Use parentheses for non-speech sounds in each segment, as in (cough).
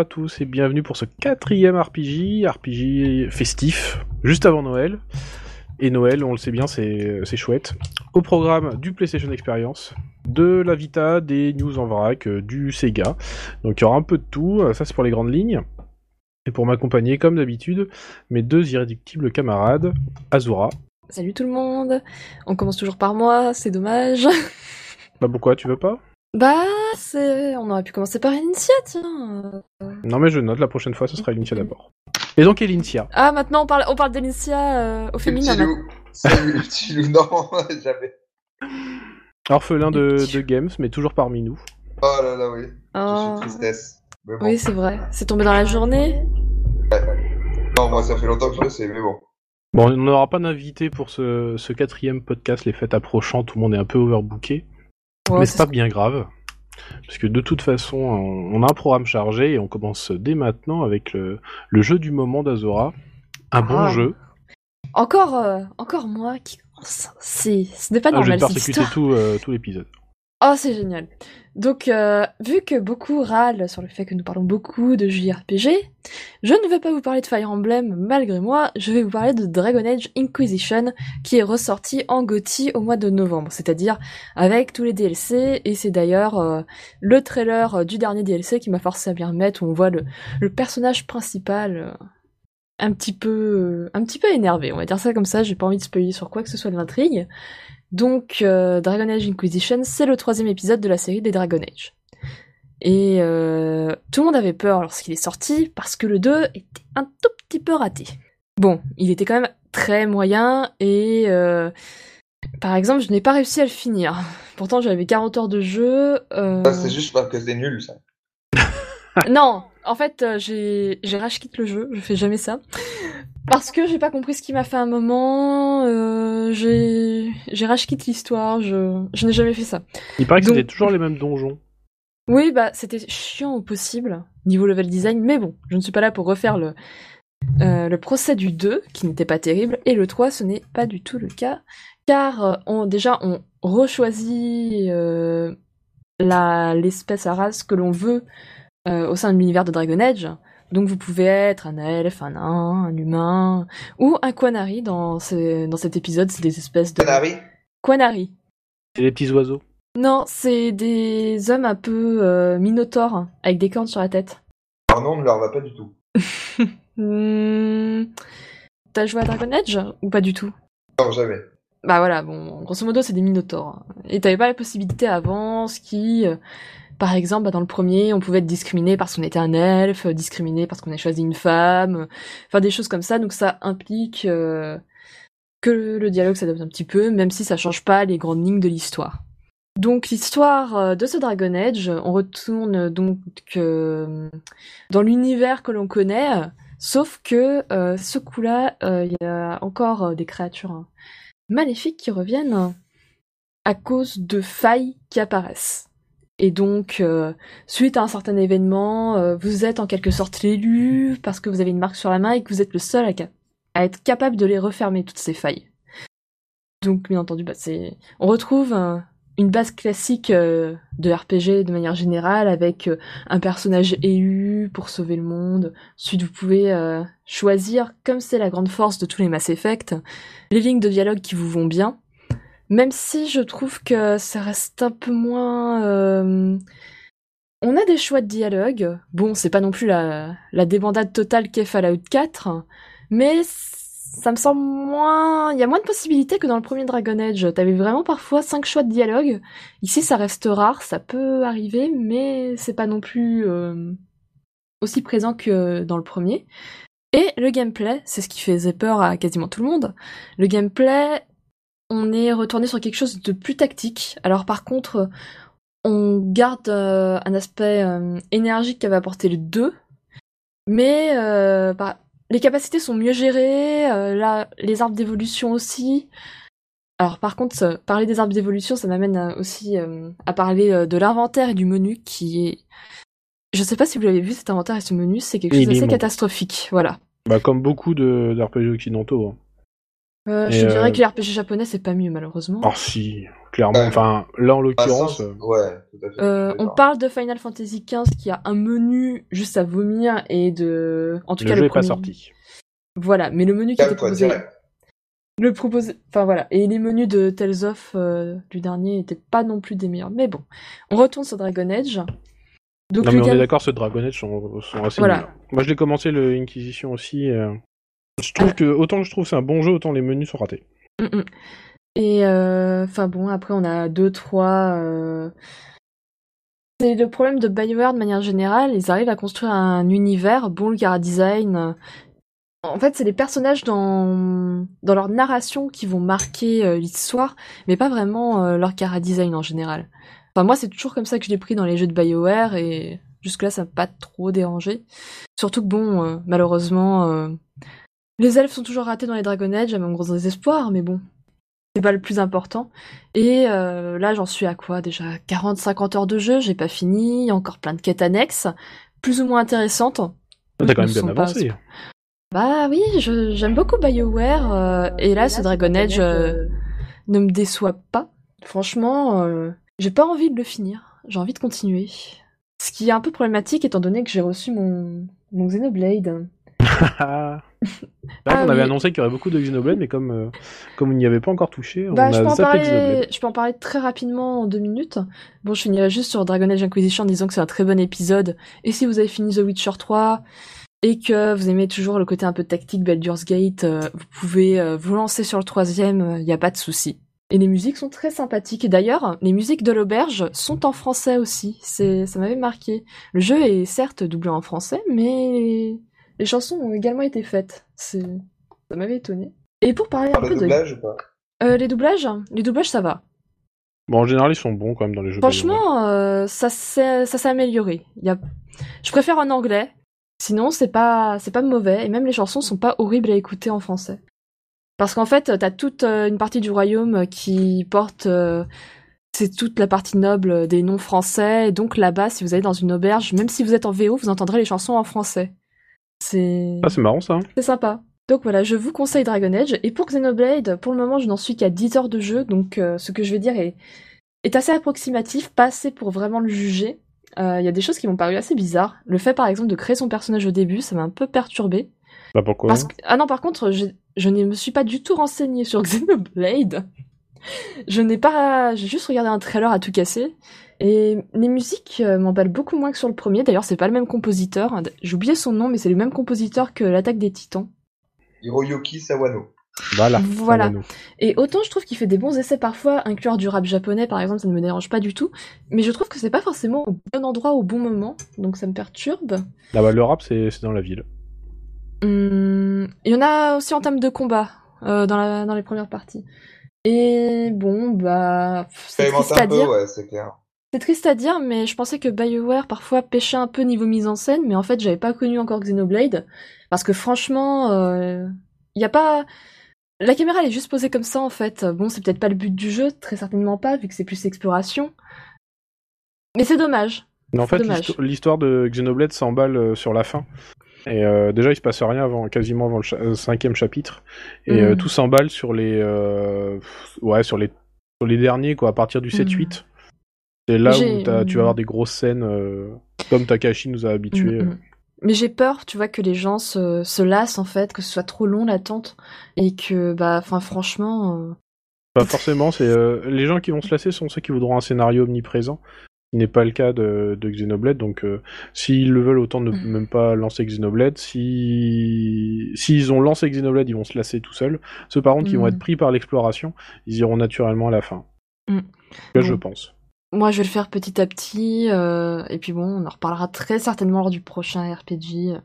À tous et bienvenue pour ce quatrième RPG, RPG festif, juste avant Noël. Et Noël, on le sait bien, c'est c'est chouette. Au programme du PlayStation Experience, de la Vita, des news en vrac, euh, du Sega. Donc il y aura un peu de tout, euh, ça c'est pour les grandes lignes. Et pour m'accompagner, comme d'habitude, mes deux irréductibles camarades, Azura. Salut tout le monde. On commence toujours par moi, c'est dommage. Bah pourquoi, tu veux pas? Bah, c'est... on aurait pu commencer par Initia, tiens. Non mais je note, la prochaine fois ce sera Elincia d'abord. Et donc Elincia. Ah, maintenant on parle, on parle d'Initia euh, au féminin. Le petit loup. Non, (laughs) jamais. Orphelin de, de Games, mais toujours parmi nous. Oh là là, oui. Oh. Je suis tristesse. Mais bon. Oui, c'est vrai. C'est tombé dans la journée. Non, moi, ça fait longtemps que je le sais, mais bon. Bon, on n'aura pas d'invité pour ce, ce quatrième podcast, les fêtes approchant, tout le monde est un peu overbooké. Ouais, mais c'est pas bien grave. Parce que de toute façon, on a un programme chargé et on commence dès maintenant avec le, le jeu du moment d'Azora. Un bon Ah. jeu. Encore, euh, encore moi qui commence. C'est, ce n'est pas Ah, je vais normal te cette persécuter tout, euh, tout l'épisode. Oh, c'est génial. Donc, euh, vu que beaucoup râlent sur le fait que nous parlons beaucoup de JRPG, je ne vais pas vous parler de Fire Emblem malgré moi, je vais vous parler de Dragon Age Inquisition qui est ressorti en GOTY au mois de novembre, c'est-à-dire avec tous les DLC, et c'est d'ailleurs euh, le trailer du dernier DLC qui m'a forcé à bien remettre où on voit le, personnage principal euh, un petit peu un petit peu énervé, on va dire ça comme ça, j'ai pas envie de spoiler sur quoi que ce soit de l'intrigue. Donc, euh, Dragon Age Inquisition, c'est le troisième épisode de la série des Dragon Age. Et euh, tout le monde avait peur lorsqu'il est sorti, parce que le 2 était un tout petit peu raté. Bon, il était quand même très moyen, et euh, par exemple, je n'ai pas réussi à le finir. Pourtant, j'avais 40 heures de jeu. c'est juste parce que c'est nul, ça. non, en fait, j'ai j'ai rage quitte le jeu, je fais jamais ça. Parce que j'ai pas compris ce qui m'a fait un moment, euh, j'ai j'ai rage quitte l'histoire, je, je n'ai jamais fait ça. Il paraît que Donc- c'était toujours les mêmes donjons. Oui, bah c'était chiant au possible, niveau level design, mais bon, je ne suis pas là pour refaire le, euh, le procès du 2, qui n'était pas terrible, et le 3, ce n'est pas du tout le cas, car euh, on, déjà on rechoisit euh, l'espèce à race que l'on veut euh, au sein de l'univers de Dragon Age. Donc vous pouvez être un elfe, un nain, un humain, ou un Quanari dans, ce- dans cet épisode, c'est des espèces de... Canary Quanari. C'est les petits oiseaux? Non, c'est des hommes un peu euh, minotaures, avec des cornes sur la tête. Alors non, on ne leur va pas du tout. Hmm, T'as joué à Dragon Age ou pas du tout? Non, jamais. Bah voilà, bon, grosso modo, c'est des minotaures. Et t'avais pas la possibilité avant, ce qui, euh, par exemple, bah, dans le premier, on pouvait être discriminé parce qu'on était un elfe, discriminé parce qu'on a choisi une femme, euh, enfin des choses comme ça. Donc ça implique euh, que le, dialogue s'adapte un petit peu, même si ça change pas les grandes lignes de l'histoire. Donc l'histoire euh, de ce Dragon Age, on retourne donc euh, dans l'univers que l'on connaît, sauf que euh, ce coup-là, euh, il y a encore euh, des créatures hein, maléfiques qui reviennent à cause de failles qui apparaissent. Et donc, euh, suite à un certain événement, euh, vous êtes en quelque sorte l'élu parce que vous avez une marque sur la main et que vous êtes le seul à, être capable de les refermer, toutes ces failles. Donc, bien entendu, bah, on retrouve un- une base classique euh, de RPG de manière générale avec euh, un personnage élu pour sauver le monde. Ensuite, vous pouvez euh, choisir, comme c'est la grande force de tous les Mass Effect, les lignes de dialogue qui vous vont bien. Même si je trouve que ça reste un peu moins... euh, On a des choix de dialogue. Bon, c'est pas non plus la, la débandade totale qu'est Fallout 4, mais ça me semble moins... Il y a moins de possibilités que dans le premier Dragon Age. T'avais vraiment parfois cinq choix de dialogue. Ici, ça reste rare, ça peut arriver, mais c'est pas non plus euh, aussi présent que dans le premier. Et le gameplay, c'est ce qui faisait peur à quasiment tout le monde. Le gameplay, on est retourné sur quelque chose de plus tactique. Alors par contre, on garde euh, un aspect euh, énergique qu'avait apporté le 2, mais euh, bah, les capacités sont mieux gérées, euh, là, les arbres d'évolution aussi. Alors par contre, parler des arbres d'évolution, ça m'amène aussi euh, à parler euh, de l'inventaire et du menu qui est... Je sais pas si vous l'avez vu, cet inventaire et ce menu, c'est quelque chose d'assez catastrophique, voilà. Bah, comme beaucoup de d'RPG occidentaux. hein. Euh, je euh, dirais que les RPG japonais, c'est pas mieux, malheureusement. Oh si. clairement. Ouais. Enfin, là en l'occurrence, Ah, euh, sans- Ouais, tout à fait. Euh, je suis on parle de Final Fantasy XV qui a un menu juste à vomir et de, en tout le cas jeu le est pas premier. sorti. Voilà, mais le menu qui était proposé, direct. le proposé, enfin voilà, et les menus de Tales of euh, du dernier étaient pas non plus des meilleurs. Mais bon, on retourne sur Dragon Age. Donc non mais on est d'accord, ce Dragon Age sont, sont assez Voilà. Moi je l'ai commencé le Inquisition aussi. euh, Je trouve que autant que je trouve c'est un bon jeu, autant les menus sont ratés. Mm, mm. Et euh, enfin bon, après on a deux, trois. euh, C'est le problème de BioWare de manière générale. Ils arrivent à construire un univers, bon le cara design. En fait, c'est les personnages dans dans leur narration qui vont marquer euh, l'histoire, mais pas vraiment euh, leur cara design en général. Enfin moi, c'est toujours comme ça que je l'ai pris dans les jeux de BioWare et jusque-là, ça m'a pas trop dérangé. Surtout que bon, malheureusement. Les elfes sont toujours ratés dans les Dragon Age, à mon gros désespoir, mais bon, c'est pas le plus important. Et euh, là, j'en suis à quoi déjà 40-50 heures de jeu, j'ai pas fini, encore plein de quêtes annexes, plus ou moins intéressantes. T'as quand même bien pas- avancé. Bah oui, j'aime beaucoup BioWare, euh, et là, ce Dragon Age euh, ne me déçoit pas. Franchement, j'ai pas envie de le finir, j'ai envie de continuer. Ce qui est un peu problématique étant donné que j'ai reçu mon, mon Xenoblade. Ah. Ah qu'on avait oui. annoncé qu'il y aurait beaucoup de Xenoblade, mais comme, euh, comme on n'y avait pas encore touché, on Bah, je, a peux en parler, je peux en parler très rapidement en deux minutes. Bon, je finirai juste sur Dragon Age Inquisition en disant que c'est un très bon épisode. Et si vous avez fini The Witcher 3 et que vous aimez toujours le côté un peu tactique Baldur's Gate, euh, vous pouvez euh, vous lancer sur le troisième, il n'y a pas de souci. Et les musiques sont très sympathiques. Et d'ailleurs, les musiques de l'auberge sont en français aussi. C'est, ça m'avait marqué. Le jeu est certes doublé en français, mais les chansons ont également été faites. C'est, ça m'avait étonné. Et pour parler un peu de doublage ou pas? Euh, les doublages, les doublages, ça va. Bon, en général, ils sont bons quand même dans les jeux. Franchement, euh, ça s'est ça s'est amélioré. Il y a... Je préfère en anglais. Sinon, c'est pas c'est pas mauvais et même les chansons sont pas horribles à écouter en français. Parce qu'en fait, t'as toute euh, une partie du royaume qui porte euh, c'est toute la partie noble des noms français et donc là-bas, si vous allez dans une auberge, même si vous êtes en VO, vous entendrez les chansons en français. C'est Ah, c'est marrant ça. c'est sympa. Donc voilà, je vous conseille Dragon Age. Et pour Xenoblade, pour le moment, je n'en suis qu'à 10 heures de jeu, donc euh, ce que je vais dire est, est assez approximatif, pas assez pour vraiment le juger. Euh, Il y a des choses qui m'ont paru assez bizarres. Le fait, par exemple, de créer son personnage au début, ça m'a un peu perturbé. Bah pourquoi? Parce que... Ah non, par contre, je, je ne me suis pas du tout renseignée sur (laughs) Xenoblade. Je n'ai pas... J'ai juste regardé un trailer à tout casser. Et les musiques euh, m'emballent beaucoup moins que sur le premier. D'ailleurs, c'est pas le même compositeur. J'ai oublié son nom, mais c'est le même compositeur que l'Attaque des Titans. Hiroyoki Sawano. Voilà. Voilà. Sawano. Et autant je trouve qu'il fait des bons essais parfois, inclure du rap japonais par exemple, ça ne me dérange pas du tout, mais je trouve que c'est pas forcément au bon endroit au bon moment, donc ça me perturbe. Ah bah, le rap, c'est dans la ville. Hum, Il y en a aussi en termes de combat euh, dans, la, dans les premières parties. Et bon, bah, c'est triste à un peu, dire. ouais, c'est clair. C'est triste à dire, mais je pensais que BioWare parfois pêchait un peu niveau mise en scène, mais en fait j'avais pas connu encore Xenoblade, parce que franchement, il y a pas... La caméra elle est juste posée comme ça en fait. Bon, c'est peut-être pas le but du jeu, très certainement pas, vu que c'est plus exploration. Mais c'est dommage. Mais en fait, l'histoire de Xenoblade s'emballe euh, sur la fin. Et euh, déjà, il se passe rien avant, quasiment avant le cha- euh, cinquième chapitre. Et euh, Mm. tout s'emballe sur les, euh, ouais, sur les, sur les derniers, quoi, à partir du 7-8. C'est là où tu vas avoir des grosses scènes, comme Takashi nous a habitués. Mm, mm. Mais j'ai peur, tu vois, que les gens se, se lassent en fait, que ce soit trop long l'attente, et que, bah, enfin franchement... Pas forcément, c'est les gens qui vont se lasser sont ceux qui voudront un scénario omniprésent. Ce n'est pas le cas de, de Xenoblade, donc euh, s'ils le veulent, autant ne Mm. même pas lancer Xenoblade. Si s'ils ont lancé Xenoblade, ils vont se lasser tout seuls. Ceux par contre qui vont Mm. être pris par l'exploration, ils iront naturellement à la fin. Mm. Que je pense. Moi, je vais le faire petit à petit, euh, et puis bon, on en reparlera très certainement lors du prochain RPG, euh,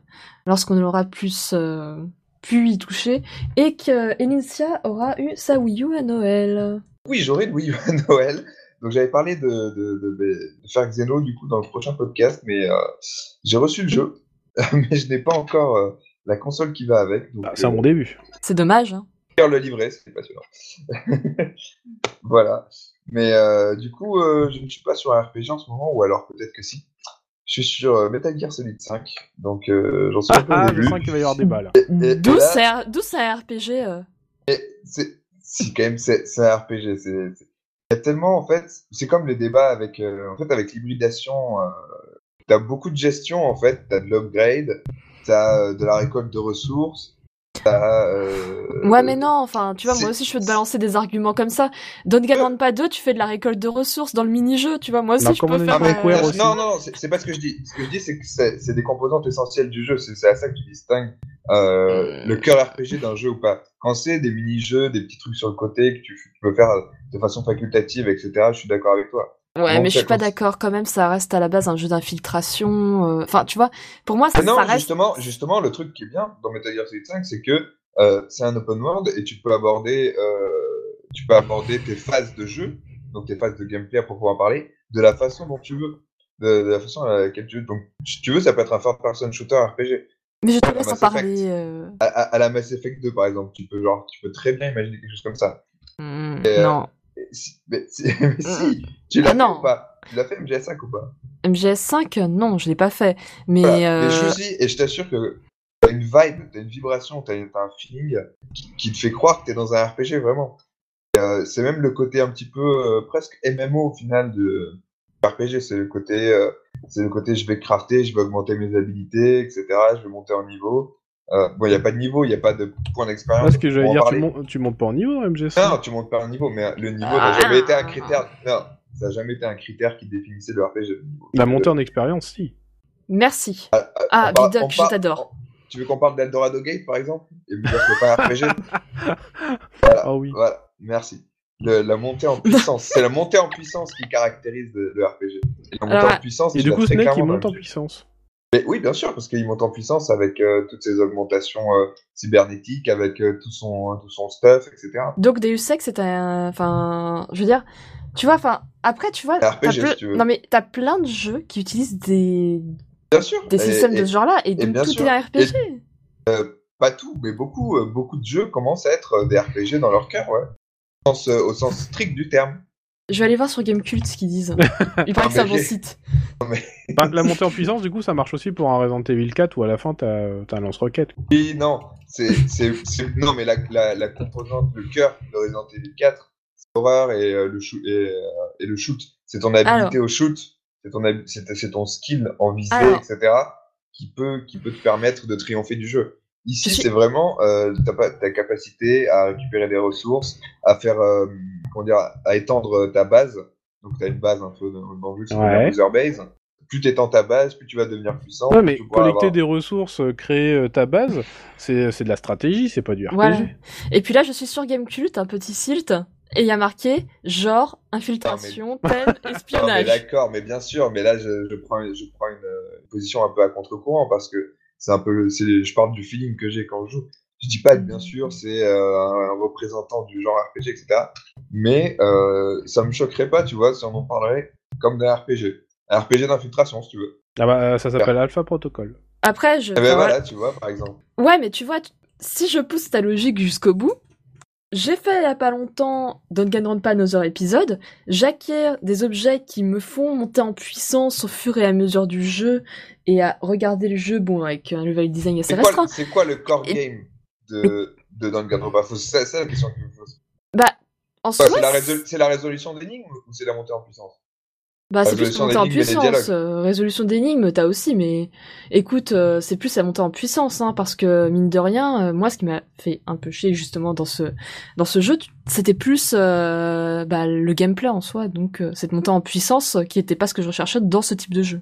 lorsqu'on aura plus euh, pu y toucher, et que Enincia aura eu sa Wii U à Noël. Oui, j'aurai de Wii U à Noël. Donc j'avais parlé de, de, de- de faire Xeno du coup dans le prochain podcast, mais euh, j'ai reçu le jeu, (laughs) mais je n'ai pas encore euh, la console qui va avec. Bah, c'est un euh, bon début. C'est dommage, hein. faire le livret, c'est passionnant. (laughs) voilà. Mais euh, du coup, euh, je ne suis pas sur un RPG en ce moment, ou alors peut-être que si. Je suis sur euh, Metal Gear Solid 5, donc euh, j'en suis un peu au Ah, je début. sens qu'il va y avoir débat là. et D'où là- c'est un- d'où c'est un RPG euh? C'est, si quand même, c'est, un RPG. C'est- Il y a tellement, en fait, c'est comme les débats avec, euh, en fait, avec l'hybridation. Euh, t'as beaucoup de gestion, en fait. T'as de l'upgrade, t'as euh, de la récolte de ressources, t'as. Euh, Ouais, mais non, enfin, tu vois, moi aussi, je peux te balancer des arguments comme ça. Danganronpa 2, tu fais de la récolte de ressources dans le mini-jeu, tu vois. Moi aussi, Non, je peux faire. mais- queer euh, non, non, non, c'est pas ce que je dis. Ce que je dis, c'est que c'est des composantes essentielles du jeu. C'est à ça que tu distingues euh, le cœur RPG d'un jeu ou pas. Quand c'est des mini-jeux, des petits trucs sur le côté que tu, tu peux faire de façon facultative, etc., je suis d'accord avec toi. Ouais, mais je suis pas d'accord quand même, ça reste à la base un jeu d'infiltration. euh, Enfin, tu vois, pour moi, ça, non, ça reste. justement, justement, le truc qui est bien dans Metal Gear Solid 5, c'est que euh, c'est un open world et tu peux aborder, euh, tu peux aborder tes phases de jeu, donc tes phases de gameplay pour pouvoir parler, de la façon dont tu veux, de, la façon à laquelle tu veux. Donc, si tu veux, ça peut être un third-person shooter RPG. Mais je te laisse en parler. euh, À, à- à la Mass Effect 2, par exemple, tu peux genre, tu peux très bien imaginer quelque chose comme ça. hmm, Et, euh, Non. Si- mais, si, (laughs) mais si, tu l'as Ah fait non. ou pas? Tu l'as fait MGS5 ou pas? MGS5, non, je l'ai pas fait. Mais. Voilà. euh, Mais choisis, et je t'assure que t'as une vibe, t'as une vibration, t'as un feeling qui, qui te fait croire que t'es dans un RPG vraiment. Euh, c'est même le côté un petit peu presque MMO au final de RPG. C'est le côté, c'est le côté je vais crafter, je vais augmenter mes habilités, etc. Je vais monter en niveau. Euh, bon, il y a pas de niveau, il y a pas de point d'expérience. Parce que j'allais en dire, tu, parler. montes- tu montes pas en niveau en MGS. Non, tu montes pas un niveau, mais le niveau Ah. n'a jamais été un critère. Non, ça n'a jamais été un critère qui définissait le RPG. La montée en expérience, si. Merci. Ah, Ah, Bidoc, on je t'adore. Tu veux qu'on parle d'Eldorado Gate, par exemple? Et me dire que c'est pas un RPG (laughs) Voilà, Ah oui. voilà, merci. Le- la montée en (laughs) puissance, c'est la montée en puissance qui caractérise le, le RPG. Et la montée Alors, en puissance, Et du coup, très Snake, il monte en puissance. Mais oui, bien sûr, parce qu'il monte en puissance avec euh, toutes ses augmentations euh, cybernétiques, avec euh, tout, son, tout son stuff, etc. Donc Deus Ex, c'est un. Enfin, je veux dire. Tu vois, enfin, après, tu vois. Un RPG, t'as si tu veux. Non, mais t'as plein de jeux qui utilisent des, Bien sûr. des et- systèmes et- de ce genre-là, et donc bien tout sûr. est un RPG. pas tout, mais beaucoup, beaucoup de jeux commencent à être des RPG dans leur cœur, ouais. Au sens, euh, au sens strict du terme. Je vais aller voir sur Gamecult ce qu'ils disent. Il paraît que c'est un mais bon site. Enfin, la montée en puissance, du coup, ça marche aussi pour un Resident Evil 4 où à la fin, t'as t'as un lance-roquette. Oui, non, c'est, non, mais la, la, la composante, le cœur de Resident Evil 4, c'est l'horreur et, euh, le shoot, et, euh, et le shoot. C'est ton habilité au shoot, c'est ton, c'est ton skill en visée, Alors. etc., qui peut, qui peut te permettre de triompher du jeu. Ici, c'est vraiment euh, ta, pa- ta capacité à récupérer des ressources, à faire, euh, comment dire, à étendre ta base. Donc, tu as une base un peu dans, dans le jeu, c'est user base. Plus tu étends ta base, plus tu vas devenir puissant. Ouais, mais tu collecter avoir- des ressources, euh, créer euh, ta base, c'est c'est de la stratégie, c'est pas du RPG. Voilà. Et puis là, je suis sur Gamecult, un petit silt, et il y a marqué genre infiltration, thème, (laughs) Non, mais espionnage. d'accord, mais bien sûr, mais là, je, je prends, je prends une, euh, une position un peu à contre-courant parce que c'est un peu, je parle du feeling que j'ai quand je joue. Je dis pas que bien sûr c'est euh, un, représentant du genre RPG, etc. Mais euh, ça me choquerait pas, tu vois, si on en parlerait comme d'un RPG. Un RPG d'infiltration, si tu veux. Ah bah, ça s'appelle Alpha Protocol. Après, je. Eh ben voilà, tu vois, par exemple. Ouais, mais tu vois, tu- si je pousse ta logique jusqu'au bout, j'ai fait il y a pas longtemps Danganronpa Another Episode, j'acquiers des objets qui me font monter en puissance au fur et à mesure du jeu et à regarder le jeu, bon, avec un level design assez restreint. c'est quoi le core Et- game de, de Danganronpa C'est c'est la question que je me pose. Bah, en c'est, la résol- la résolution d'énigmes ou c'est la montée en puissance? Bah, c'est plus monter en puissance. euh, résolution d'énigmes, t'as aussi, mais écoute, euh, c'est plus la montée en puissance, hein, parce que mine de rien, euh, moi, ce qui m'a fait un peu chier justement dans ce dans ce jeu, c'était plus euh, bah, le gameplay en soi, donc cette montée en puissance qui était pas ce que je recherchais dans ce type de jeu.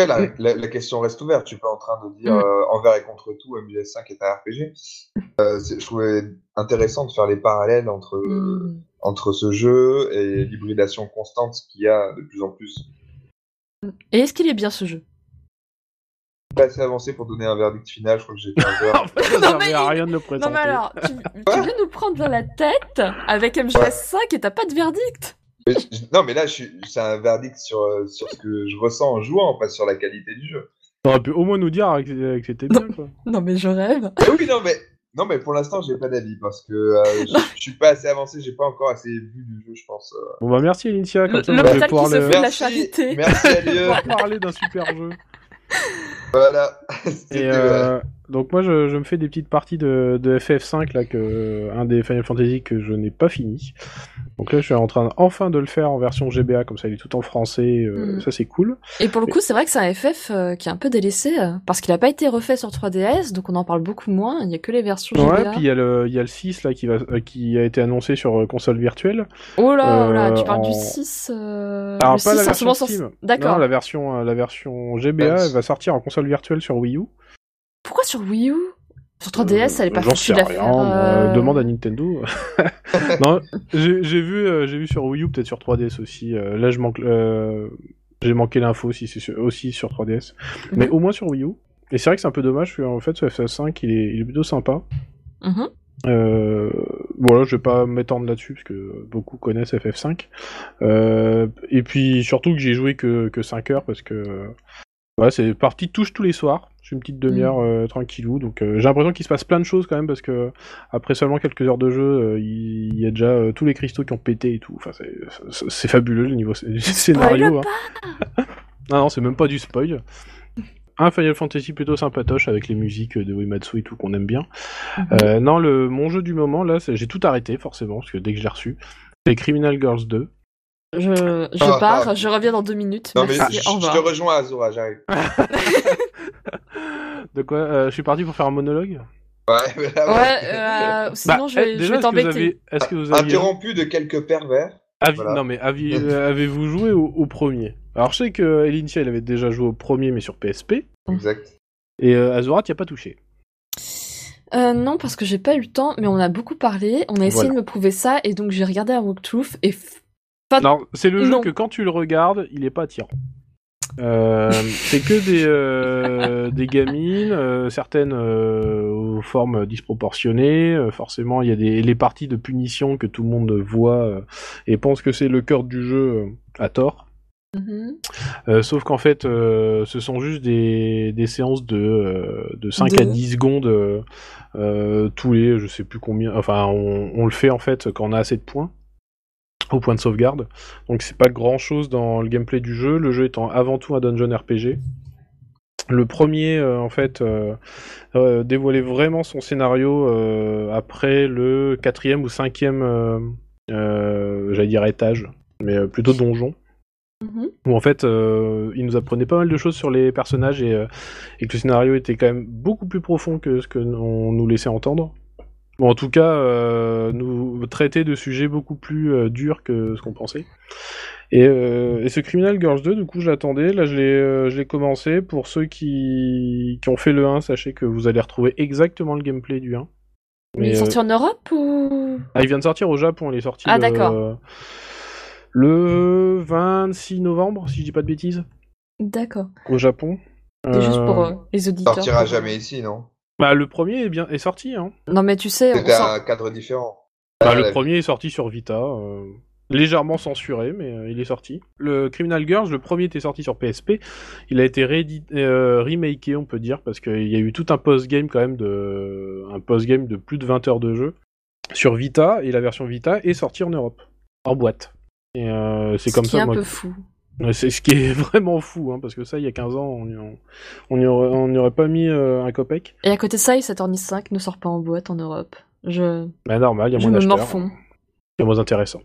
Après, La, la, la question reste ouverte. Tu peux en train de dire Mm. envers et contre tout, MGS5 est un RPG. Je trouvais intéressant de faire les parallèles entre, Mm. Entre ce jeu et l'hybridation constante qu'il y a de plus en plus. Et est-ce qu'il est bien ce jeu? Pas assez avancé pour donner un verdict final. Je crois que j'ai fait un (laughs) peu. En fait, ça Non, mais- à rien de le présenter. Non mais alors, tu, (laughs) tu viens nous prendre dans la tête avec MGS5 et t'as pas de verdict? Mais non, mais là, c'est un verdict sur, euh, sur ce que je ressens en jouant, pas sur la qualité du jeu. T'aurais pu au moins nous dire que, que c'était bien, quoi. Non mais je rêve. Mais oui, non, mais, non, mais pour l'instant, j'ai pas d'avis parce que euh, (laughs) je, je suis pas assez avancé. J'ai pas encore assez vu du jeu, je pense. euh. Bon bah merci Alicia, comme ça vous L'hôpital allez qui pouvoir se le... fout de la charité. Merci à Dieu. pouvoir parler d'un super jeu. Voilà. (laughs) C'était, Et euh, euh, Donc moi je, je me fais des petites parties de, de FF5 là que un des Final Fantasy que je n'ai pas fini. Donc là je suis en train enfin de le faire en version GBA comme ça il est tout en français, euh, Mhm. ça c'est cool. Et pour le coup, c'est vrai que c'est un FF euh, qui est un peu délaissé euh, parce qu'il a pas été refait sur 3DS, donc on en parle beaucoup moins. Il y a que les versions Ouais, GBA. puis il y a le il y a le 6 là qui va qui a été annoncé sur console virtuelle. Oh là, là, tu parles en- du 6. Euh... Alors le pas la 6 en ce version D'accord. la version la version GBA Bah, elle va sortir en console virtuelle sur Wii U. Pourquoi sur Wii U? Sur 3DS, elle est pas Euh, foutue sais de la rien, faire. euh, demande à Nintendo. (laughs) (laughs) non, j'ai vu, euh, j'ai vu sur Wii U, peut-être sur 3DS aussi. euh, là, je manque, euh, j'ai manqué l'info si c'est aussi sur 3DS, mais Mhm. au moins sur Wii U. Et c'est vrai que c'est un peu dommage, parce qu'en fait, ce FF5, il est, il est plutôt sympa. mhm. Euh, voilà, je vais pas m'étendre là-dessus parce que beaucoup connaissent FF5. Euh, et puis surtout que j'ai joué que, que 5 heures parce que voilà, c'est parti touche tous les soirs. J'ai une petite demi-heure euh, tranquillou, donc euh, j'ai l'impression qu'il se passe plein de choses quand même parce que après seulement quelques heures de jeu, euh, il y a déjà euh, tous les cristaux qui ont pété et tout. Enfin, c'est- c'est c'est fabuleux le niveau du (laughs) scénario. hein. (laughs) non, non, c'est même pas du spoil. Un Final Fantasy plutôt sympatoche avec les musiques de Uematsu et tout qu'on aime bien. Mhm. Euh, non, le, mon jeu du moment, là, c'est- j'ai tout arrêté, forcément, parce que dès que je l'ai reçu, c'est Criminal Girls 2. Je, je Ah, pars, ah. je reviens dans deux minutes. Non, mais je, au je te rejoins, Azura, j'arrive. (laughs) De quoi euh, Je suis parti pour faire un monologue Ouais, (laughs) mais là, Ouais, euh, sinon Bah, je vais, eh, je déjà, vais est-ce que vous t'embêter. avez- Est-ce que vous aviez... Interrompu de quelques pervers. avi- voilà. Non, mais avi- (laughs) euh, avez-vous joué au, au premier Alors, je sais que Elincia, il avait déjà joué au premier, mais sur PSP. Exact. Et euh, Azura, t'y as pas touché. Euh, non, parce que j'ai pas eu le temps, mais on a beaucoup parlé, on a essayé Voilà. de me prouver ça, et donc j'ai regardé un walkthrough, et f- Pas- Non, c'est le jeu Non. que quand tu le regardes, il est pas attirant. Euh, c'est que des, euh, des gamines, euh, certaines euh, aux formes disproportionnées. euh, forcément, il y a des, les parties de punition que tout le monde voit euh, et pense que c'est le cœur du jeu euh, à tort. Euh, sauf qu'en fait, euh, ce sont juste des, des séances de, euh, de 5 à De- 10 secondes tous les, je sais plus combien, enfin, on, on le fait en fait quand on a assez de points au point de sauvegarde. Donc c'est pas grand chose dans le gameplay du jeu, le jeu étant avant tout un dungeon RPG. Le premier, euh, en fait, euh, euh, dévoilait vraiment son scénario après le quatrième ou cinquième, j'allais dire étage, mais plutôt donjon Mhm. où en fait euh, il nous apprenait pas mal de choses sur les personnages et, euh, et que le scénario était quand même beaucoup plus profond que ce que on nous laissait entendre. Bon, en tout cas, euh, nous traitait de sujets beaucoup plus euh, durs que ce qu'on pensait. Et, euh, et ce Criminal Girls 2, du coup, je l'attendais. Là, je l'ai, euh, je l'ai commencé. Pour ceux qui, qui ont fait le 1, sachez que vous allez retrouver exactement le gameplay du 1. Mais il est euh, sorti en Europe ou? Ah, il vient de sortir au Japon. Il est sorti Ah, le- d'accord. le 26 novembre, si je dis pas de bêtises, au D'accord. Japon. C'est juste pour les auditeurs. Sortira pour- jamais ici, non? Bah, le premier est bien est sorti. Hein. Non mais tu sais, C'était un cadre différent. Bah, Ah, le premier est sorti sur Vita, euh, légèrement censuré, mais euh, il est sorti. Le Criminal Girls, le premier était sorti sur PSP. Il a été euh, remaké, on peut dire, parce qu'il y a eu tout un post-game quand même de un post-game de plus de 20 heures de jeu sur Vita et la version Vita est sortie en Europe en boîte. Et euh, c'est ce comme qui ça est un moi, peu fou. C'est ce qui est (laughs) vraiment fou, hein, parce que ça, il y a 15 ans, on n'y on aurait, on n'y aurait pas mis euh, un copec. Et à côté de ça, il Saturn 5 ne sort pas en boîte en Europe. Je, Bah normal, il y a je moins d'acheteurs. C'est moins intéressant.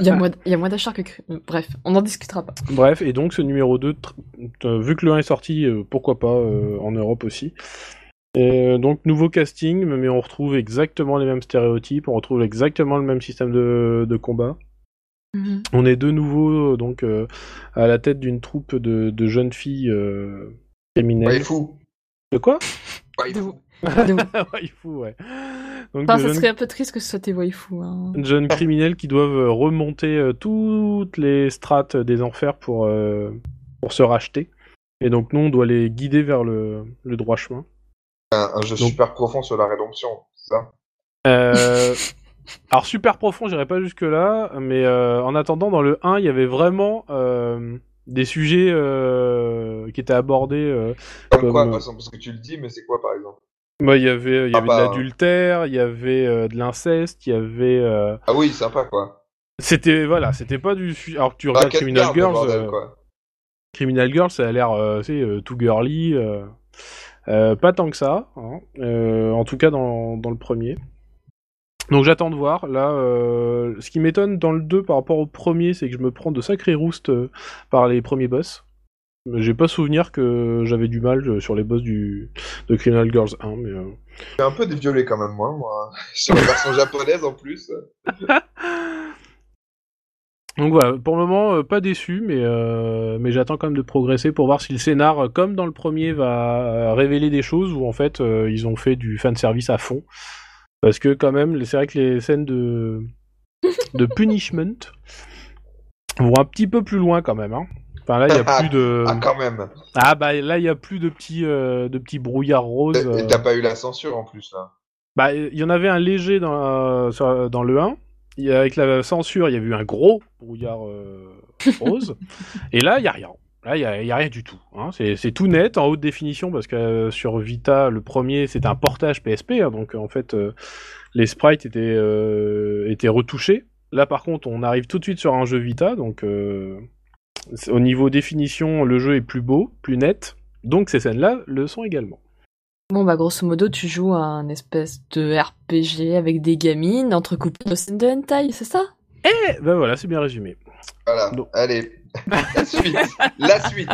Il y a moins, il y a moins d'acheteurs que cru- Bref, on n'en discutera pas. Bref, et donc ce numéro 2, tr- euh, vu que le 1 est sorti, euh, pourquoi pas euh, en Europe aussi. Et, euh, donc nouveau casting, mais on retrouve exactement les mêmes stéréotypes, on retrouve exactement le même système de, de combat. Mhm. On est de nouveau euh, donc euh, à la tête d'une troupe de, de jeunes filles euh, criminelles. Ouais, fou. De quoi? De- (laughs) Waifu, ouais. Donc Enfin, de ça jeunes serait un peu triste que ce soit tes waifu. Hein. jeunes criminels qui doivent euh, remonter euh, toutes les strates des enfers pour, euh, pour se racheter. Et donc nous, on doit les guider vers le, le droit chemin. Un, un jeu Donc- super profond sur la rédemption, c'est ça? Euh, alors super profond, j'irai pas jusque là, mais euh, en attendant, dans le 1, il y avait vraiment euh, des sujets euh, qui étaient abordés. euh, Comme, Comme, quoi, par exemple, parce que tu le dis, mais c'est quoi par exemple? Bah, il y avait, il y Ah avait bah, de l'adultère, il y avait euh, de l'inceste, il y avait. euh, Ah oui, sympa quoi. C'était voilà, c'était pas du. Alors que tu Bah, regardes Cat Criminal Girls. bordel, quoi. Criminal Girls, ça a l'air, euh, tu sais, euh, tout girly. euh, Euh, pas tant que ça, hein. Euh, en tout cas dans, dans le premier. Donc j'attends de voir. Là, euh, ce qui m'étonne dans le 2 par rapport au premier, c'est que je me prends de sacrés roustes euh, par les premiers boss. J'ai pas souvenir que j'avais du mal euh, sur les boss du de Criminal Girls 1, mais euh, J'ai un peu déviolé quand même, moi. moi. (laughs) Sur la version japonaise en plus. (laughs) Donc voilà, pour le moment, euh, pas déçu, mais, euh, mais j'attends quand même de progresser pour voir si le scénar, comme dans le premier, va révéler des choses où en fait euh, ils ont fait du fanservice à fond. Parce que quand même, c'est vrai que les scènes de, (laughs) de punishment vont un petit peu plus loin quand même. Hein. Enfin là, il y a plus de... Ah, quand même. Ah bah là, il y a plus de petits, euh, de petits brouillards roses. Et euh. t'as pas eu la censure en plus, là. Bah, il y en avait un léger dans, euh, sur- dans le 1. Il y a- avec la censure, il y a eu un gros brouillard euh, (laughs) rose. Et là, il y a rien. Là, il y a, rien du tout. hein. C'est tout net, en haute définition, parce que euh, sur Vita, le premier, c'était un portage PSP. hein, donc, en fait, euh, les sprites étaient, euh, étaient retouchés. Là, par contre, on arrive tout de suite sur un jeu Vita. Donc, euh, au niveau définition, le jeu est plus beau, plus net. Donc, ces scènes-là le sont également. Bon, bah, grosso modo, tu joues à un espèce de RPG avec des gamines entrecoupées de scènes de hentai, c'est ça? Eh ben voilà, c'est bien résumé. Voilà, Non. allez. (laughs) la suite. La suite.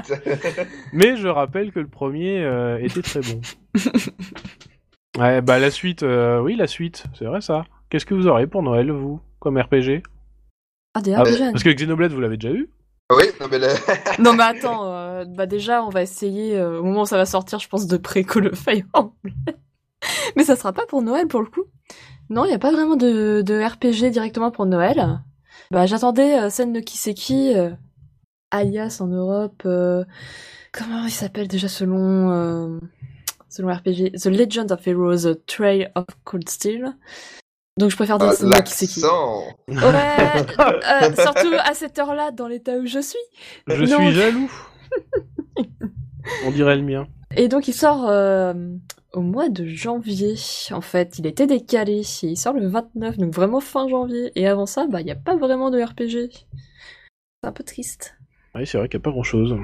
Mais je rappelle que le premier euh, était très bon. (laughs) ouais, bah la suite, euh, oui, la suite, c'est vrai ça. Qu'est-ce que vous aurez pour Noël, vous, comme RPG Ah, des Ah, RPG Parce que Xenoblade, vous l'avez déjà eu? Oui, non mais là... (laughs) Non, mais attends, euh, bah, déjà, on va essayer, euh, au moment où ça va sortir, je pense, de préco le Fire Emblem. mais ça sera pas pour Noël, pour le coup. Non, il y a pas vraiment de, de RPG directement pour Noël. Bah, j'attendais euh, scène de Kiseki, euh, alias en Europe, euh, comment il s'appelle déjà selon, euh, selon RPG The Legend of Heroes, Trail of Cold Steel. Donc je préfère dire Ah, scène de Kiseki. L'accent. Ouais, euh, surtout à cette heure-là, dans l'état où je suis. Je Non. suis jaloux. (laughs) On dirait le mien. Et donc il sort euh, au mois de janvier. En fait, il était décalé. Il sort le 29, donc vraiment fin janvier. Et avant ça, bah il y a pas vraiment de RPG. C'est un peu triste. Oui, c'est vrai qu'il n'y a pas grand-chose.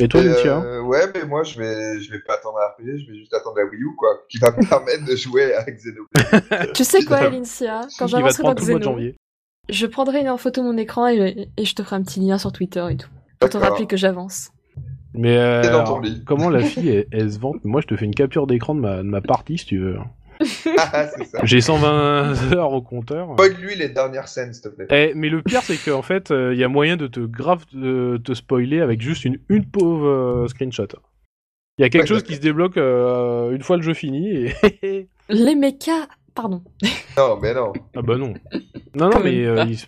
Et toi, Euh, Lucia? ouais, mais moi je vais, je vais pas attendre un RPG, je vais juste attendre la Wii U quoi, qui va me (laughs) permettre de jouer avec Xenoblade. (laughs) Tu sais quoi, Elincia Quand j'avancerai dans Xeno, janvier. je prendrai une photo de mon écran et, et je te ferai un petit lien sur Twitter et tout. Pour te rappeler que j'avance. Mais euh, alors, comment la fille, elle, (laughs) elle se vante? Moi, je te fais une capture d'écran de ma, de ma partie, si tu veux. Ah, ça. J'ai 120 (laughs) heures au compteur. Spoil-lui les dernières scènes, s'il te plaît. Eh, mais le pire, c'est qu'en fait, il y a moyen de te grave de te spoiler avec juste une, une pauvre euh, screenshot. Il y a quelque Ouais, chose qui se débloque euh, une fois le jeu fini et... (laughs) Les mechas, pardon. Non, mais non. ah bah non. Non, non, mais... euh, il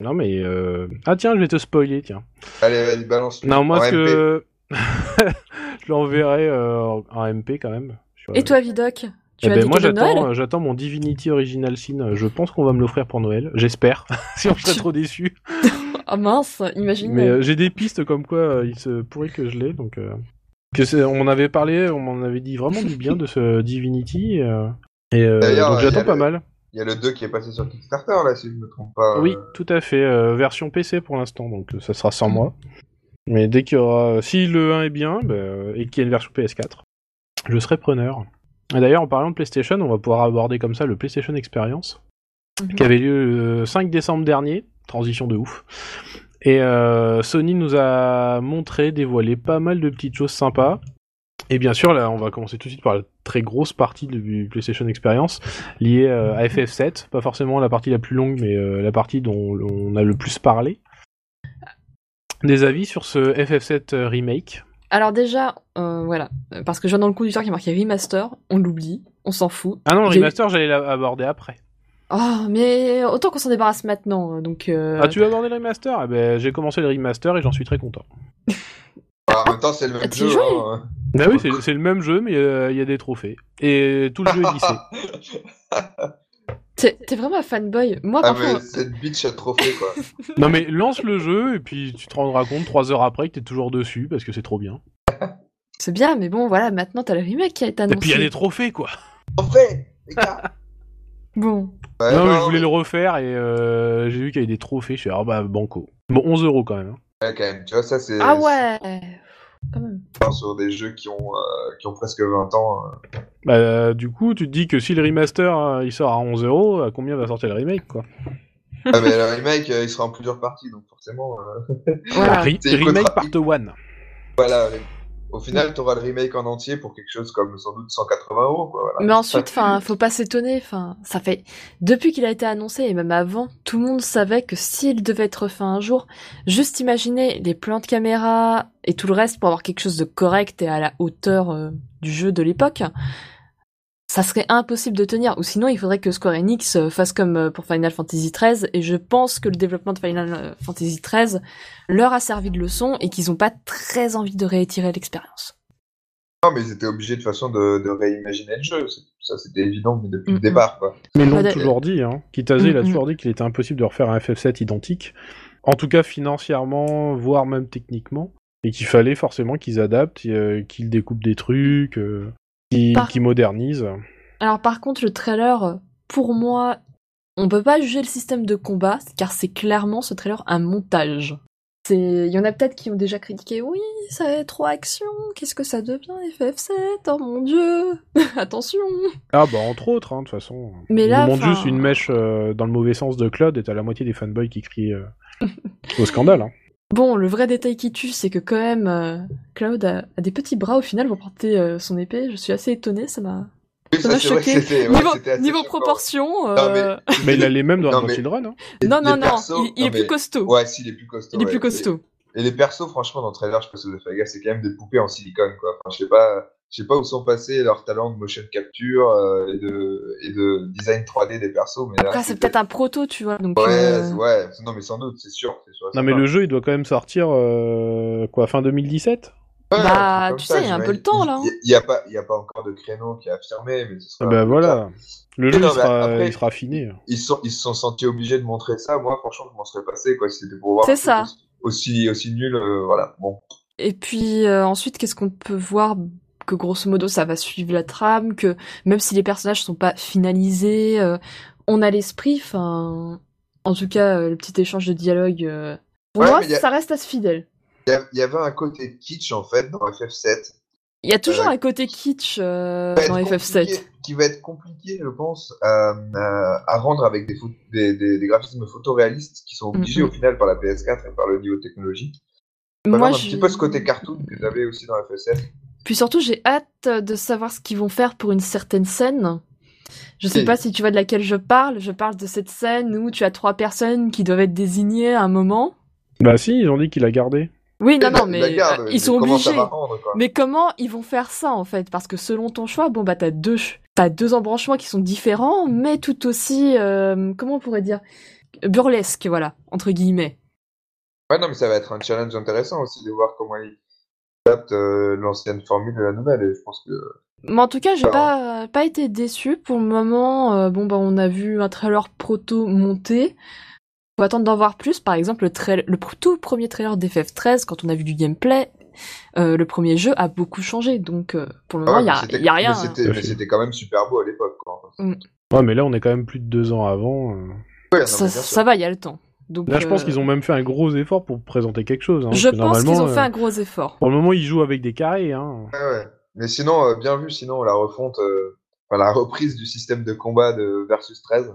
Non, mais... euh, Ah tiens, je vais te spoiler, tiens. Allez, vas-y, balance. Non, moi, ce MP. que... (laughs) je l'enverrai euh, en- MP, quand même. Sur- Et toi, Vidoc Tu Eh as ben, moi j'attends, j'attends mon Divinity Original Sin. Je pense qu'on va me l'offrir pour Noël. J'espère. (laughs) Sinon je serais trop déçu. (laughs) Ah mince, imagine. Mais euh, j'ai des pistes comme quoi euh, il se pourrait que je l'ai. Donc euh, que c'est- on m'en avait parlé, on m'en avait dit vraiment du bien de ce Divinity. euh, et euh, D'ailleurs, donc j'attends pas le- mal. Il y a le 2 qui est passé sur Kickstarter là, si je me trompe pas. Oui, tout à fait. euh, version PC pour l'instant, donc ça sera sans moi. Mais dès qu'il y aura, si le 1 est bien bah, euh, et qu'il y a une version PS4, je serai preneur. Et d'ailleurs, en parlant de PlayStation, on va pouvoir aborder comme ça le PlayStation Experience. Mhm. qui avait lieu le 5 décembre dernier, transition de ouf. Et euh, Sony nous a montré, dévoilé pas mal de petites choses sympas. Et bien sûr, là, on va commencer tout de suite par la très grosse partie du PlayStation Experience liée euh, à FF7. Pas forcément la partie la plus longue, mais euh, la partie dont on a le plus parlé. Des avis sur ce FF7 euh, remake? Alors déjà, euh, voilà, parce que je viens dans le conducteur qui est marqué remaster, on l'oublie, on s'en fout. Ah non, le remaster, j'allais l'aborder après. Oh, mais autant qu'on s'en débarrasse maintenant, donc... Euh... Ah, tu veux aborder le remaster? Eh ben, j'ai commencé le remaster et j'en suis très content. (laughs) bah, en même temps, c'est le même jeu. hein. Bah oui, c'est le même jeu, mais euh, il y a des trophées. Et tout le jeu est (laughs) lissé. (laughs) T'es t'es vraiment un fanboy. Moi, Ah, parfois, mais cette bitch a trop fait quoi. (laughs) Non mais lance le jeu et puis tu te rendras compte trois heures après que t'es toujours dessus parce que c'est trop bien. c'est bien, mais bon, voilà, maintenant t'as le remake qui a été Et annoncé. puis il y a des trophées quoi. Vrai, les gars. Bon, Ouais, non, mais je voulais mais- le refaire et euh, j'ai vu qu'il y avait des trophées. Je suis ah bah banco. Bon 11 euros quand même. hein. Ouais, quand même, tu vois, ça c'est. ah ouais quand même. Enfin, sur des jeux qui ont, euh, qui ont presque 20 ans. euh. Bah, du coup, tu te dis que si le remaster euh, il sort à 11 euros, à combien va sortir le remake quoi? Ah, mais le remake, euh, il sera en plusieurs parties, donc forcément. euh, (laughs) Voilà. Re- C'est une Remake Part 1. Voilà. Au final, tu auras le remake en entier pour quelque chose comme sans doute 180 euros, quoi. Voilà. Mais ensuite, enfin, faut pas s'étonner. Enfin, ça fait depuis qu'il a été annoncé et même avant, tout le monde savait que s'il devait être fait un jour, juste imaginer les plans de caméra et tout le reste pour avoir quelque chose de correct et à la hauteur euh, du jeu de l'époque, ça serait impossible de tenir. Ou sinon, il faudrait que Square Enix euh, fasse comme euh, pour Final Fantasy XIII. Et je pense que le développement de Final euh, Fantasy XIII leur a servi de leçon et qu'ils ont pas très envie de réitérer l'expérience. Non, mais ils étaient obligés de toute façon de, de réimaginer le jeu. Ça, c'était évident, mais depuis le départ, quoi. Mais ils l'ont toujours dit, hein. Kitase, il a Mm, toujours dit qu'il était impossible de refaire un FF7 identique. En tout cas, financièrement, voire même techniquement. Et qu'il fallait forcément qu'ils adaptent, euh, qu'ils découpent des trucs, euh, Par- qu'ils modernisent. Alors par contre, le trailer, pour moi, on peut pas juger le système de combat, car c'est clairement ce trailer un montage. Il y en a peut-être qui ont déjà critiqué, oui, ça est trop action, qu'est-ce que ça devient FF7, oh mon dieu, (laughs) attention. Ah bah entre autres, hein, de toute façon. Mais là, montrent enfin- juste une mèche euh, dans le mauvais sens de Claude et t'as la moitié des fanboys qui crient euh, (laughs) au scandale. Hein. Bon, le vrai détail qui tue, c'est que quand même, euh, Cloud a, a des petits bras au final pour porter euh, son épée. Je suis assez étonnée, ça m'a, Oui, ça vrai que choqué. c'était- ouais, niveau niveau proportion, Non, euh, mais- (laughs) Mais il a les mêmes dans Non, le mais- Children. Hein. Les- non, non, non, persos- il, il non, est plus costaud. Ouais, si, il est plus costaud. il est plus costaud. Et, et les persos, franchement, dans le trailer, je fait gaffe, c'est quand même des poupées en silicone, quoi. Enfin, je sais pas, je sais pas où sont passés leurs talents de motion capture euh, et, de, et de design 3D des persos, mais. Après, c'est peut-être un proto, tu vois, donc. Ouais, euh, ouais, non, mais sans doute, c'est sûr. Non mais le jeu il doit quand même sortir euh, quoi fin 2017 Ouais, Bah, tu sais, il y a un peu le temps, là, hein. Il y, a pas, il y a pas encore de créneau qui est affirmé, mais ce sera. Bah plus voilà. Le jeu non, il, mais sera, après- il sera affiné. Ils, sont, ils se sont sentis obligés de montrer ça. Moi, franchement, je m'en serais passé, quoi, si c'était pour voir. C'est ça. Aussi, aussi nul, euh, voilà. Bon. Et puis euh, ensuite, qu'est-ce qu'on peut voir que grosso modo ça va suivre la trame, que même si les personnages sont pas finalisés, euh, on a l'esprit. Enfin, en tout cas, euh, le petit échange de dialogue, euh, pour Ouais, moi, a- ça reste assez fidèle. Il y avait un côté kitsch, en fait, dans FF7. Il y a toujours un côté kitsch dans FF7. compliqué- qui va être compliqué, je pense, à, rendre avec des, pho- des, des, des graphismes photoréalistes qui sont obligés Mhm. au final par la PS4 et par le niveau technologique. Moi, un petit peu ce côté cartoon que j'avais aussi dans FF7. Puis surtout, j'ai hâte de savoir ce qu'ils vont faire pour une certaine scène. Je sais pas si tu vois de laquelle je parle. Je parle de cette scène où tu as trois personnes qui doivent être désignées à un moment. Bah si ils ont dit qu'il a gardé. Oui, non, non, (laughs) mais garde, euh, mais ils sont obligés. rendre. Mais comment ils vont faire ça en fait? Parce que selon ton choix, bon bah t'as deux, t'as deux embranchements qui sont différents, mais tout aussi, euh, comment on pourrait dire, burlesque, voilà, entre guillemets. Ouais, non, mais ça va être un challenge intéressant aussi de voir comment ils adaptent euh, l'ancienne formule de la nouvelle. Et je pense que. Mais en tout cas, j'ai pas pas été déçu pour le moment. euh, bon bah on a vu un trailer proto monté. Faut attendre d'en voir plus. Par exemple, le, trail- le pr- tout premier trailer d'FF13, quand on a vu du gameplay, euh, le premier jeu a beaucoup changé. Donc euh, pour le moment, Ah ouais, il y, mais a, rien. Mais c'était, hein. mais c'était quand même super beau à l'époque, quoi. Ouais mais là on est quand même plus de deux ans avant. euh. Ouais, ça va, il y a le temps. Donc, Là je pense euh, qu'ils ont même fait un gros effort pour présenter quelque chose. Hein, Je pense qu'ils ont fait euh, un gros effort. Pour le moment ils jouent avec des carrés. Hein. Ouais, ouais. Mais sinon, euh, bien vu, sinon, la refonte, euh, enfin, la reprise du système de combat de Versus 13.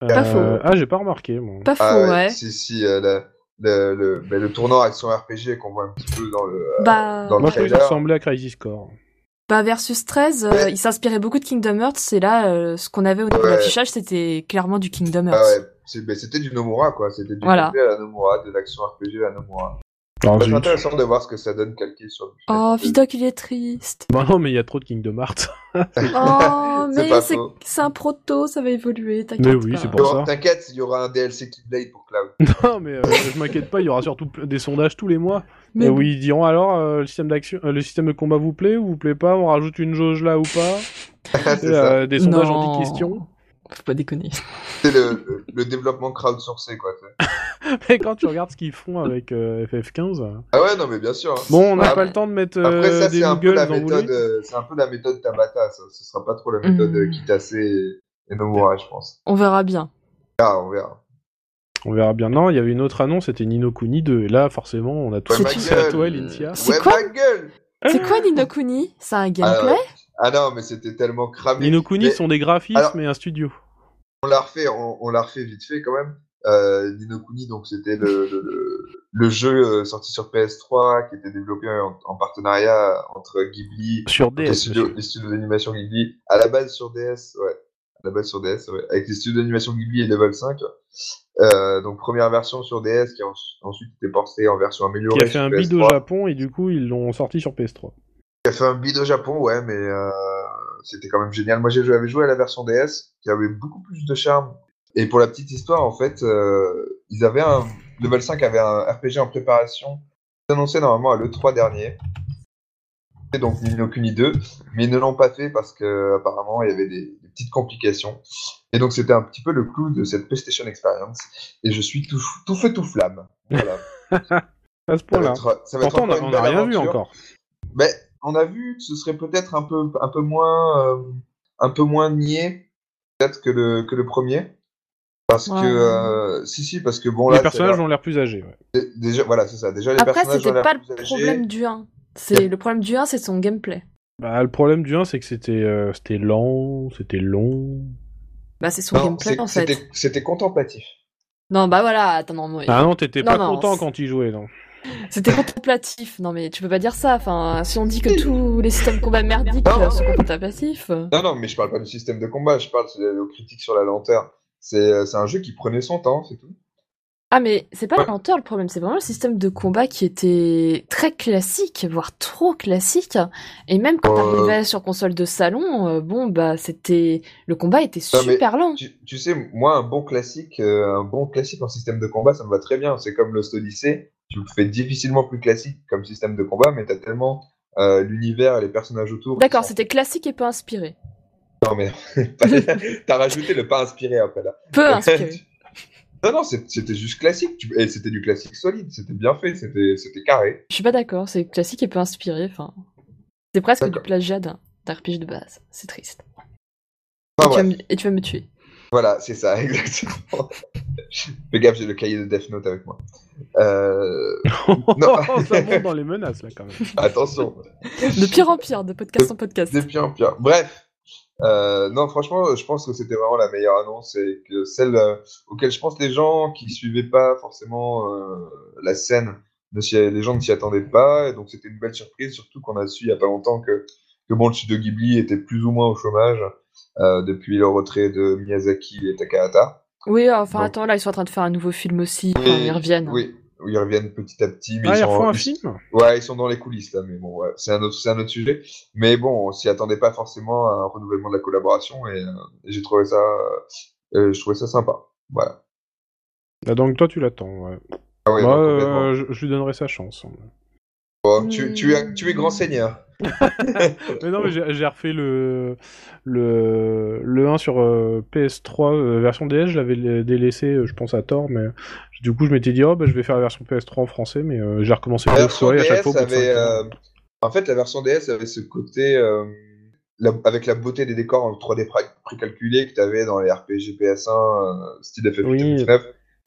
Pas Euh, faux. Ah j'ai pas remarqué. Pas faux, Ah, ouais. Si, si, euh, le, le, le, ben, le tournant action RPG qu'on voit un petit peu dans le. euh, Bah, dans le Moi je trouvais que ça trailer. ressemblait à Crisis Core. bah, Versus 13, euh, Ouais. il s'inspirait beaucoup de Kingdom Hearts, et là, euh, ce qu'on avait au niveau de l'affichage, c'était clairement du Kingdom Hearts. Ah ouais, c'était du Nomura, quoi. C'était du Voilà. à la Nomura, de l'action RPG à la Nomura. Être zut. intéressant de voir ce que ça donne calqué sur le Oh, Vidocq, il est triste. Bah non mais il y a trop de Kingdom Hearts. (laughs) Oh, C'est mais c'est c'est un proto, ça va évoluer, t'inquiète. Mais oui, c'est pour ça. T'inquiète, il y aura un DLC Keyblade pour Cloud. (laughs) non mais euh, je m'inquiète pas il y aura surtout des sondages tous les mois. Mais Euh, où ils diront alors euh, le système d'action, euh, le système de combat vous plaît ou vous plaît pas, on rajoute une jauge là ou pas? (laughs) c'est euh, des sondages Non. anti-questions. Faut pas déconner. (laughs) C'est le, le développement crowdsourcé, quoi. (laughs) Mais quand tu regardes ce qu'ils font avec euh, FF15. euh, Ah ouais, non, mais bien sûr. hein. Bon, on n'a Ah, pas le temps de mettre euh, Après, ça, c'est un peu la méthode, euh, c'est un peu la méthode Tabata, ça. Ce sera pas trop la méthode euh, Kitase et, et Nomura, je pense. On verra bien. Ah, on verra. On verra bien. Non, il y avait une autre annonce, c'était Nino Kuni 2. Et là, forcément, on a tout Ouais, à toi, Lintia. C'est ouais, quoi ma gueule C'est quoi Nino Kuni C'est un gameplay? Ah non, mais c'était tellement cramé. Mais sont des graphismes Alors- et un studio. On l'a refait, on, on l'a refait vite fait quand même. Euh, Nino Kuni, donc c'était le, le, le- le jeu euh, sorti sur PS3 qui était développé en, en partenariat entre Ghibli, Sur les DS. les studios d'animation Ghibli, à la base sur DS, ouais, à la base sur DS, ouais, avec les studios d'animation Ghibli et Level 5. Euh, donc première version sur DS qui a en- ensuite été portée en version améliorée. Qui a fait sur un PS3. bid au Japon et du coup, ils l'ont sorti sur PS3. Qui a fait un bid au Japon, ouais, mais euh, c'était quand même génial. Moi, j'avais joué à la version DS, qui avait beaucoup plus de charme. Et pour la petite histoire, en fait, euh, ils avaient un Level 5 avait un RPG en préparation, annoncé normalement à l'E3 dernier. Et donc Nino Kuni 2, mais ils ne l'ont pas fait parce que apparemment il y avait des, des petites complications. Et donc c'était un petit peu le clou de cette PlayStation Experience. Et je suis tout, tout feu tout flamme. Voilà. (laughs) À ce point-là. Pourtant, on n'a rien vu encore. Mais on a vu que ce serait peut-être un peu, un peu moins, euh, un peu moins niais peut-être que le, que le premier. Parce Ouais. que, euh, si, si, parce que bon, là, les personnages ont l'air plus âgés. ouais. déjà, voilà, c'est ça. Déjà, les Après, c'était pas le problème du 1. C'est le problème du 1, c'est son gameplay. Bah, le problème du 1, c'est que c'était euh, c'était lent, c'était long. Bah, c'est son Non, gameplay en fait. c'était- contemplatif. Non, bah voilà, attends, non, moi, Ah non, t'étais pas non, content quand il jouait, non. C'était contemplatif. Non, mais tu peux pas dire ça. Enfin, si on dit que tous les systèmes de combat merdiques Non. euh, sont contemplatifs. Non, non, mais je parle pas du système de combat, je parle de- aux critiques sur la lenteur. C'est euh, c'est un jeu qui prenait son temps, c'est tout. Ah, mais c'est pas Ouais. la lenteur le problème, c'est vraiment le système de combat qui était très classique, voire trop classique. Et même quand Euh. t'arrivais sur console de salon, euh, bon, bah, c'était. Le combat était Non, super lent. Tu, tu sais, moi, un bon classique, euh, un bon classique en système de combat, ça me va très bien. C'est comme Lost Odyssey. Tu le fais difficilement plus classique comme système de combat, mais t'as tellement euh, l'univers et les personnages autour. D'accord, c'était classique et peu inspiré. Non, mais (laughs) t'as rajouté le pas inspiré après là. Peu inspiré. (laughs) non, non, c'était juste classique. Et c'était du classique solide. C'était bien fait. C'était carré. Je suis pas d'accord, c'est classique et peu inspiré. Enfin, c'est presque du plagiat d'un RPG de base. C'est triste. Et, tu me, et tu vas me tuer. Voilà, c'est ça, (laughs) exactement. Fais gaffe, j'ai le cahier de Death Note avec moi. Euh, Non. (laughs) ça monte dans les menaces, là, quand même. attention. De pire en pire, de podcast en podcast. De pire en pire. Bref. Euh, non, franchement, je pense que c'était vraiment la meilleure annonce et que celle euh, auquel je pense les gens qui suivaient pas forcément euh, la scène, ne s'y- les gens ne s'y attendaient pas. Et donc c'était une belle surprise, surtout qu'on a su il y a pas longtemps que, que bon, le studio Ghibli était plus ou moins au chômage euh, depuis le retrait de Miyazaki et Takahata. Oui, enfin attends, là ils sont en train de faire un nouveau film aussi, Oui, enfin, ils reviennent. Oui, ils reviennent petit à petit. Mais Ah, ils ils sont, refont un ils- film Ouais, ils sont dans les coulisses là, mais bon, ouais, c'est un autre, c'est un autre sujet. Mais bon, on s'y attendait pas forcément à un renouvellement de la collaboration et, euh, et j'ai trouvé ça, euh, je trouvais ça sympa. Voilà. Ah, Donc toi, tu l'attends, ouais. Ah ouais, Moi, complètement. euh, je, je lui donnerai sa chance. Bon, tu, tu, es, Hmm. tu es grand seigneur. (laughs) Mais non, mais j'ai refait le, le, le 1 sur euh, PS3 euh, version DS, je l'avais la- délaissé, euh, je pense à tort, mais du coup je m'étais dit, oh bah je vais faire la version PS3 en français, mais euh, j'ai recommencé La deux version fois et à chaque DS fois avait, euh, en fait, la version DS avait ce côté, euh, la- avec la beauté des décors en 3D pré- précalculé que tu avais dans les RPG PS1, euh, style FF19, Oui.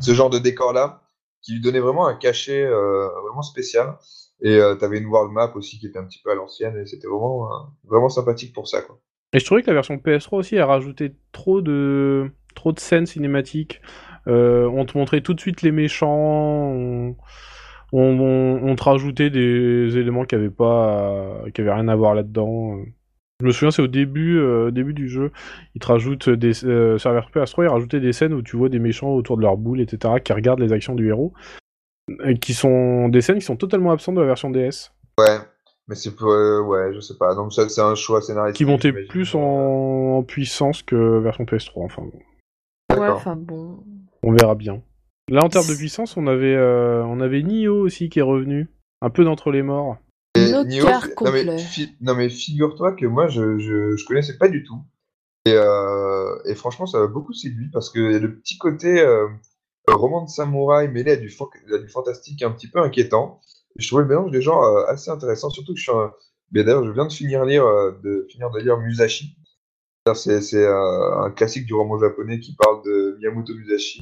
ce genre de décor-là, qui lui donnait vraiment un cachet euh, vraiment spécial. Et tu avais une world map aussi qui était un petit peu à l'ancienne, et c'était vraiment, euh, vraiment sympathique pour ça. Quoi. Et je trouvais que la version PS3 aussi, elle rajoutait trop de, trop de scènes cinématiques. Euh, on te montrait tout de suite les méchants, on, on, on- te rajoutait des éléments qui avaient pas, qui avaient rien à voir là-dedans. Je me souviens, c'est au début, euh, début du jeu, ils te rajoutent des, euh, version PS3, ils rajoutaient des scènes où tu vois des méchants autour de leur boule, etc., qui regardent les actions du héros, qui sont des scènes qui sont totalement absentes de la version DS, Ouais, mais c'est pour, euh, ouais, je sais pas. Donc ça, c'est un choix scénaristique. qui j'imagine. plus en, en puissance que version PS3. Enfin, bon. Ouais, enfin bon. On verra bien. Là, en termes de puissance, on avait, euh, on avait Nioh aussi qui est revenu. Un peu d'entre les morts. Et Nioh, non, mais, complet. fi- non mais figure-toi que moi je, je, je connaissais pas du tout. Et, euh, et franchement ça m'a beaucoup séduit parce que le petit côté euh, roman de samouraï mêlé à du, à du fantastique un petit peu inquiétant. Je trouvais le mélange des genres euh, assez intéressant, surtout que je suis un... D'ailleurs je viens de finir, euh, de, lire Musashi. C'est un classique du roman japonais qui parle de Miyamoto Musashi,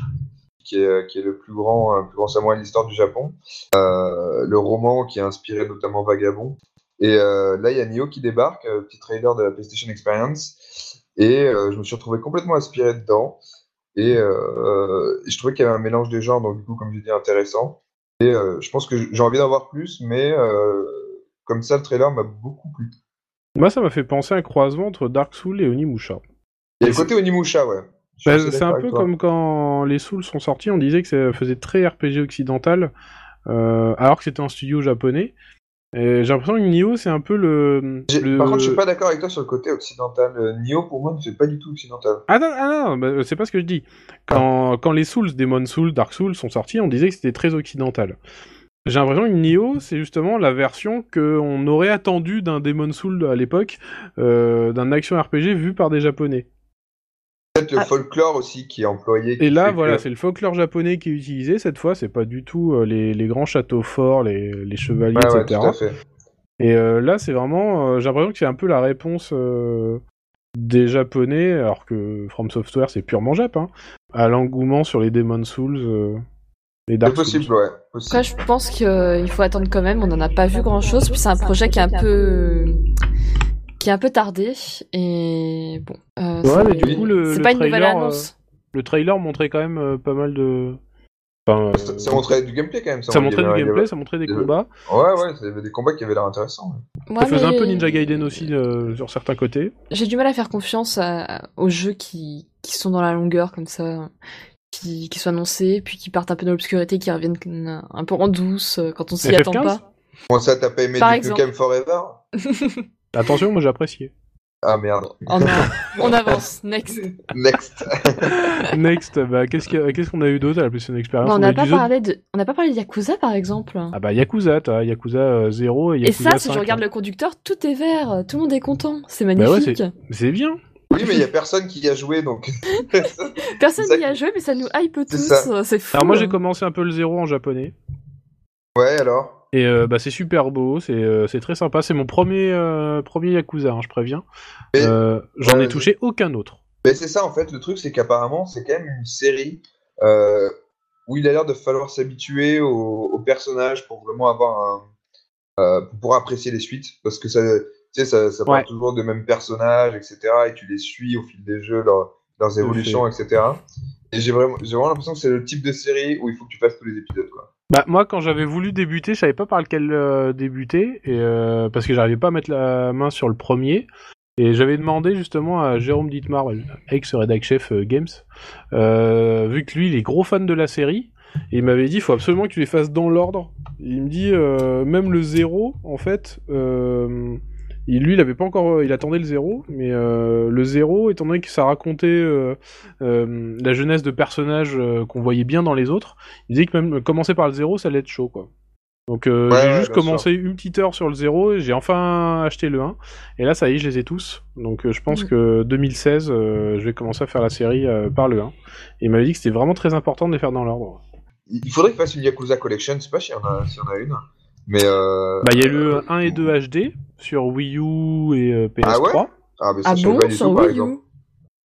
qui est, le plus grand, samouraï de l'histoire du Japon. Le roman qui a inspiré notamment Vagabond. Et là, il y a Nioh qui débarque, petit trailer de la PlayStation Experience. Et je me suis retrouvé complètement inspiré dedans. Et euh, je trouvais qu'il y avait un mélange des genres, donc du coup, comme je dis, intéressant. Et euh, je pense que j'ai envie d'en voir plus, mais euh, comme ça, le trailer m'a beaucoup plu. Moi, ça m'a fait penser à un croisement entre Dark Souls et Onimusha. Il y a le côté Onimusha, ouais. Bah, assez c'est un peu toi. comme quand les Souls sont sortis, on disait que ça faisait très RPG occidental, euh, alors que c'était un studio japonais. J'ai l'impression que Nioh, c'est un peu le, Par contre, je suis pas d'accord avec toi sur le côté occidental. Euh, Nioh, pour moi, ne fait pas du tout occidental. Ah non, ah non, bah, c'est pas ce que je dis. Quand, quand les Souls, Demon Souls, Dark Souls sont sortis, on disait que c'était très occidental. J'ai l'impression que Nioh, c'est justement la version qu'on aurait attendu d'un Demon Souls à l'époque, euh, d'un action RPG vu par des Japonais. Peut-être le Ah. folklore aussi qui est employé. Et là, voilà, c'est le folklore japonais qui est utilisé cette fois. C'est pas du tout euh, les, les grands châteaux forts, les, les chevaliers, Ouais, ouais, etc. tout à fait. Et euh, là, c'est vraiment. euh, J'ai l'impression que c'est un peu la réponse euh, des japonais, alors que From Software c'est purement jap, hein, à l'engouement sur les Demon Souls euh, C'est Dark possible, Souls. ouais. Possible. Après, je pense qu'il faut attendre quand même. On n'en a pas vu grand chose. Puis c'est un projet qui est un peu qui est un peu tardé et bon. euh, Ouais, c'est- mais du coup, le, c'est le pas une nouvelle trailer, annonce. euh, le trailer montrait quand même euh, pas mal de. Enfin, euh, Ça, ça montrait du gameplay quand même. ça montrait du gameplay, avait- ça montrait des combats. Ouais, ouais, il y avait des combats qui avaient l'air intéressants. ouais. Ouais, Ça faisait un peu Ninja Gaiden aussi euh, sur certains côtés. J'ai du mal à faire confiance à- aux jeux qui, qui sont dans la longueur comme ça, qui, qui sont annoncés, puis qui partent un peu dans l'obscurité, qui reviennent un peu en douce euh, quand on s'y FF15? attend pas. Bon, ça, t'as pas aimé Par du exemple. Nukem Forever (laughs) Attention, moi j'ai apprécié. Ah merde. Oh non, on avance, (laughs) next. Next. (laughs) Next, bah, qu'est-ce a- qu'on a eu d'autre? À la PlayStation Experience Bon, on n'a pas parlé de, on n'a pas parlé de Yakuza par exemple. Ah bah Yakuza, t'as Yakuza euh, 0 et Et Yakuza ça, si 5, je regarde hein. le conducteur, tout est vert, tout le monde est content, c'est Bah ouais, magnifique. C'est bien. Oui, mais il y a personne qui y a joué, donc. (laughs) Personne n'y a joué, mais ça nous hype tous, c'est fou. Alors moi j'ai commencé un peu le 0 en japonais. ouais, alors? Et euh, bah c'est super beau, c'est euh, très sympa. C'est mon premier euh, premier Yakuza, hein, je préviens. Euh, J'en ai touché aucun autre. Mais c'est ça, en fait, le truc, c'est qu'apparemment, c'est quand même une série où il a l'air de falloir s'habituer aux, personnages pour vraiment avoir un. pour pouvoir apprécier les suites. Parce que ça, tu sais, ça, ça parle Ouais. toujours des mêmes personnages, etc. Et tu les suis au fil des jeux, leur- leurs évolutions, etc. Et j'ai vraiment, j'ai vraiment l'impression que c'est le type de série où il faut que tu fasses tous les épisodes, quoi. Bah moi quand j'avais voulu débuter, je savais pas par lequel euh, débuter et euh, parce que j'arrivais pas à mettre la main sur le premier. Et j'avais demandé justement à Jérôme Dietmar, ex-rédac chef euh, Games, euh, vu que lui il est gros fan de la série, et il m'avait dit faut absolument que tu les fasses dans l'ordre. Il me dit même le zéro en fait, il, lui il avait pas encore, il attendait le zéro, mais euh, le zéro étant donné que ça racontait euh, euh, la jeunesse de personnages euh, qu'on voyait bien dans les autres, il disait que même commencer par le zéro ça allait être chaud quoi. Donc euh, Ouais, j'ai ouais, juste commencé une petite heure sur le 0 et j'ai enfin acheté le 1 et là ça y est je les ai tous donc euh, je pense Mm. que 2016 euh, je vais commencer à faire la série euh, par le 1 et il m'avait dit que c'était vraiment très important de les faire dans l'ordre. Il faudrait qu'il fasse une Yakuza Collection, je sais pas s'il y en a, s'il y en a une. Mais euh... Bah il y a le 1 et 2 HD sur Wii U et euh, PS3. Ah ouais Ah, mais ça, Ah bon, pas du sur tout, par Wii exemple.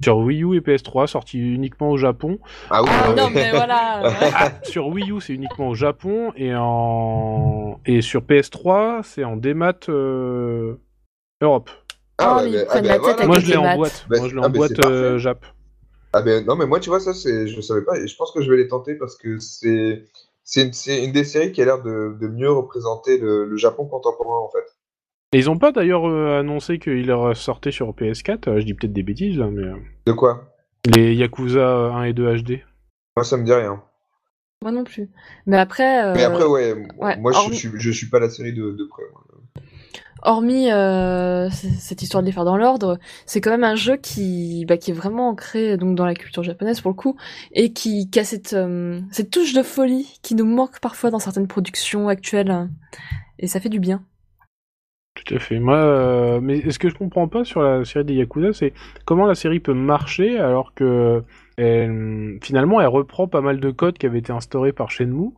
Sur Wii U et PS3 sorti uniquement au Japon. Ah oui, Ah ouais. non, mais voilà. (laughs) sur Wii U c'est uniquement au Japon et en et sur PS3 c'est en démat euh, Europe. Ah, Oh, ah, ben tête voilà. Moi je l'ai en maths. boîte. Bah, Moi je l'ai ah, en boîte euh, Jap. Ah ben non, mais moi tu vois ça, c'est, je savais pas, et je pense que je vais les tenter parce que c'est, c'est une, c'est une des séries qui a l'air de, de mieux représenter le, le Japon contemporain en fait. Et ils ont pas d'ailleurs euh, annoncé qu'il leur sortait sur PS4, euh, je dis peut-être des bêtises là, mais euh, De quoi? Les Yakuza euh, 1 et 2 HD. Moi ça me dit rien. Moi non plus. Mais après, euh, Mais après ouais, ouais, moi je, suis- je suis pas la série de, de près. moi. Hormis euh, cette histoire de les faire dans l'ordre, c'est quand même un jeu qui, bah, qui est vraiment ancré donc dans la culture japonaise pour le coup, et qui, qui a cette, euh, cette touche de folie qui nous manque parfois dans certaines productions actuelles, et ça fait du bien. Tout à fait. Moi, euh, mais ce que je comprends pas sur la série des Yakuza, c'est comment la série peut marcher alors que elle- finalement elle reprend pas mal de codes qui avaient été instaurés par Shenmue.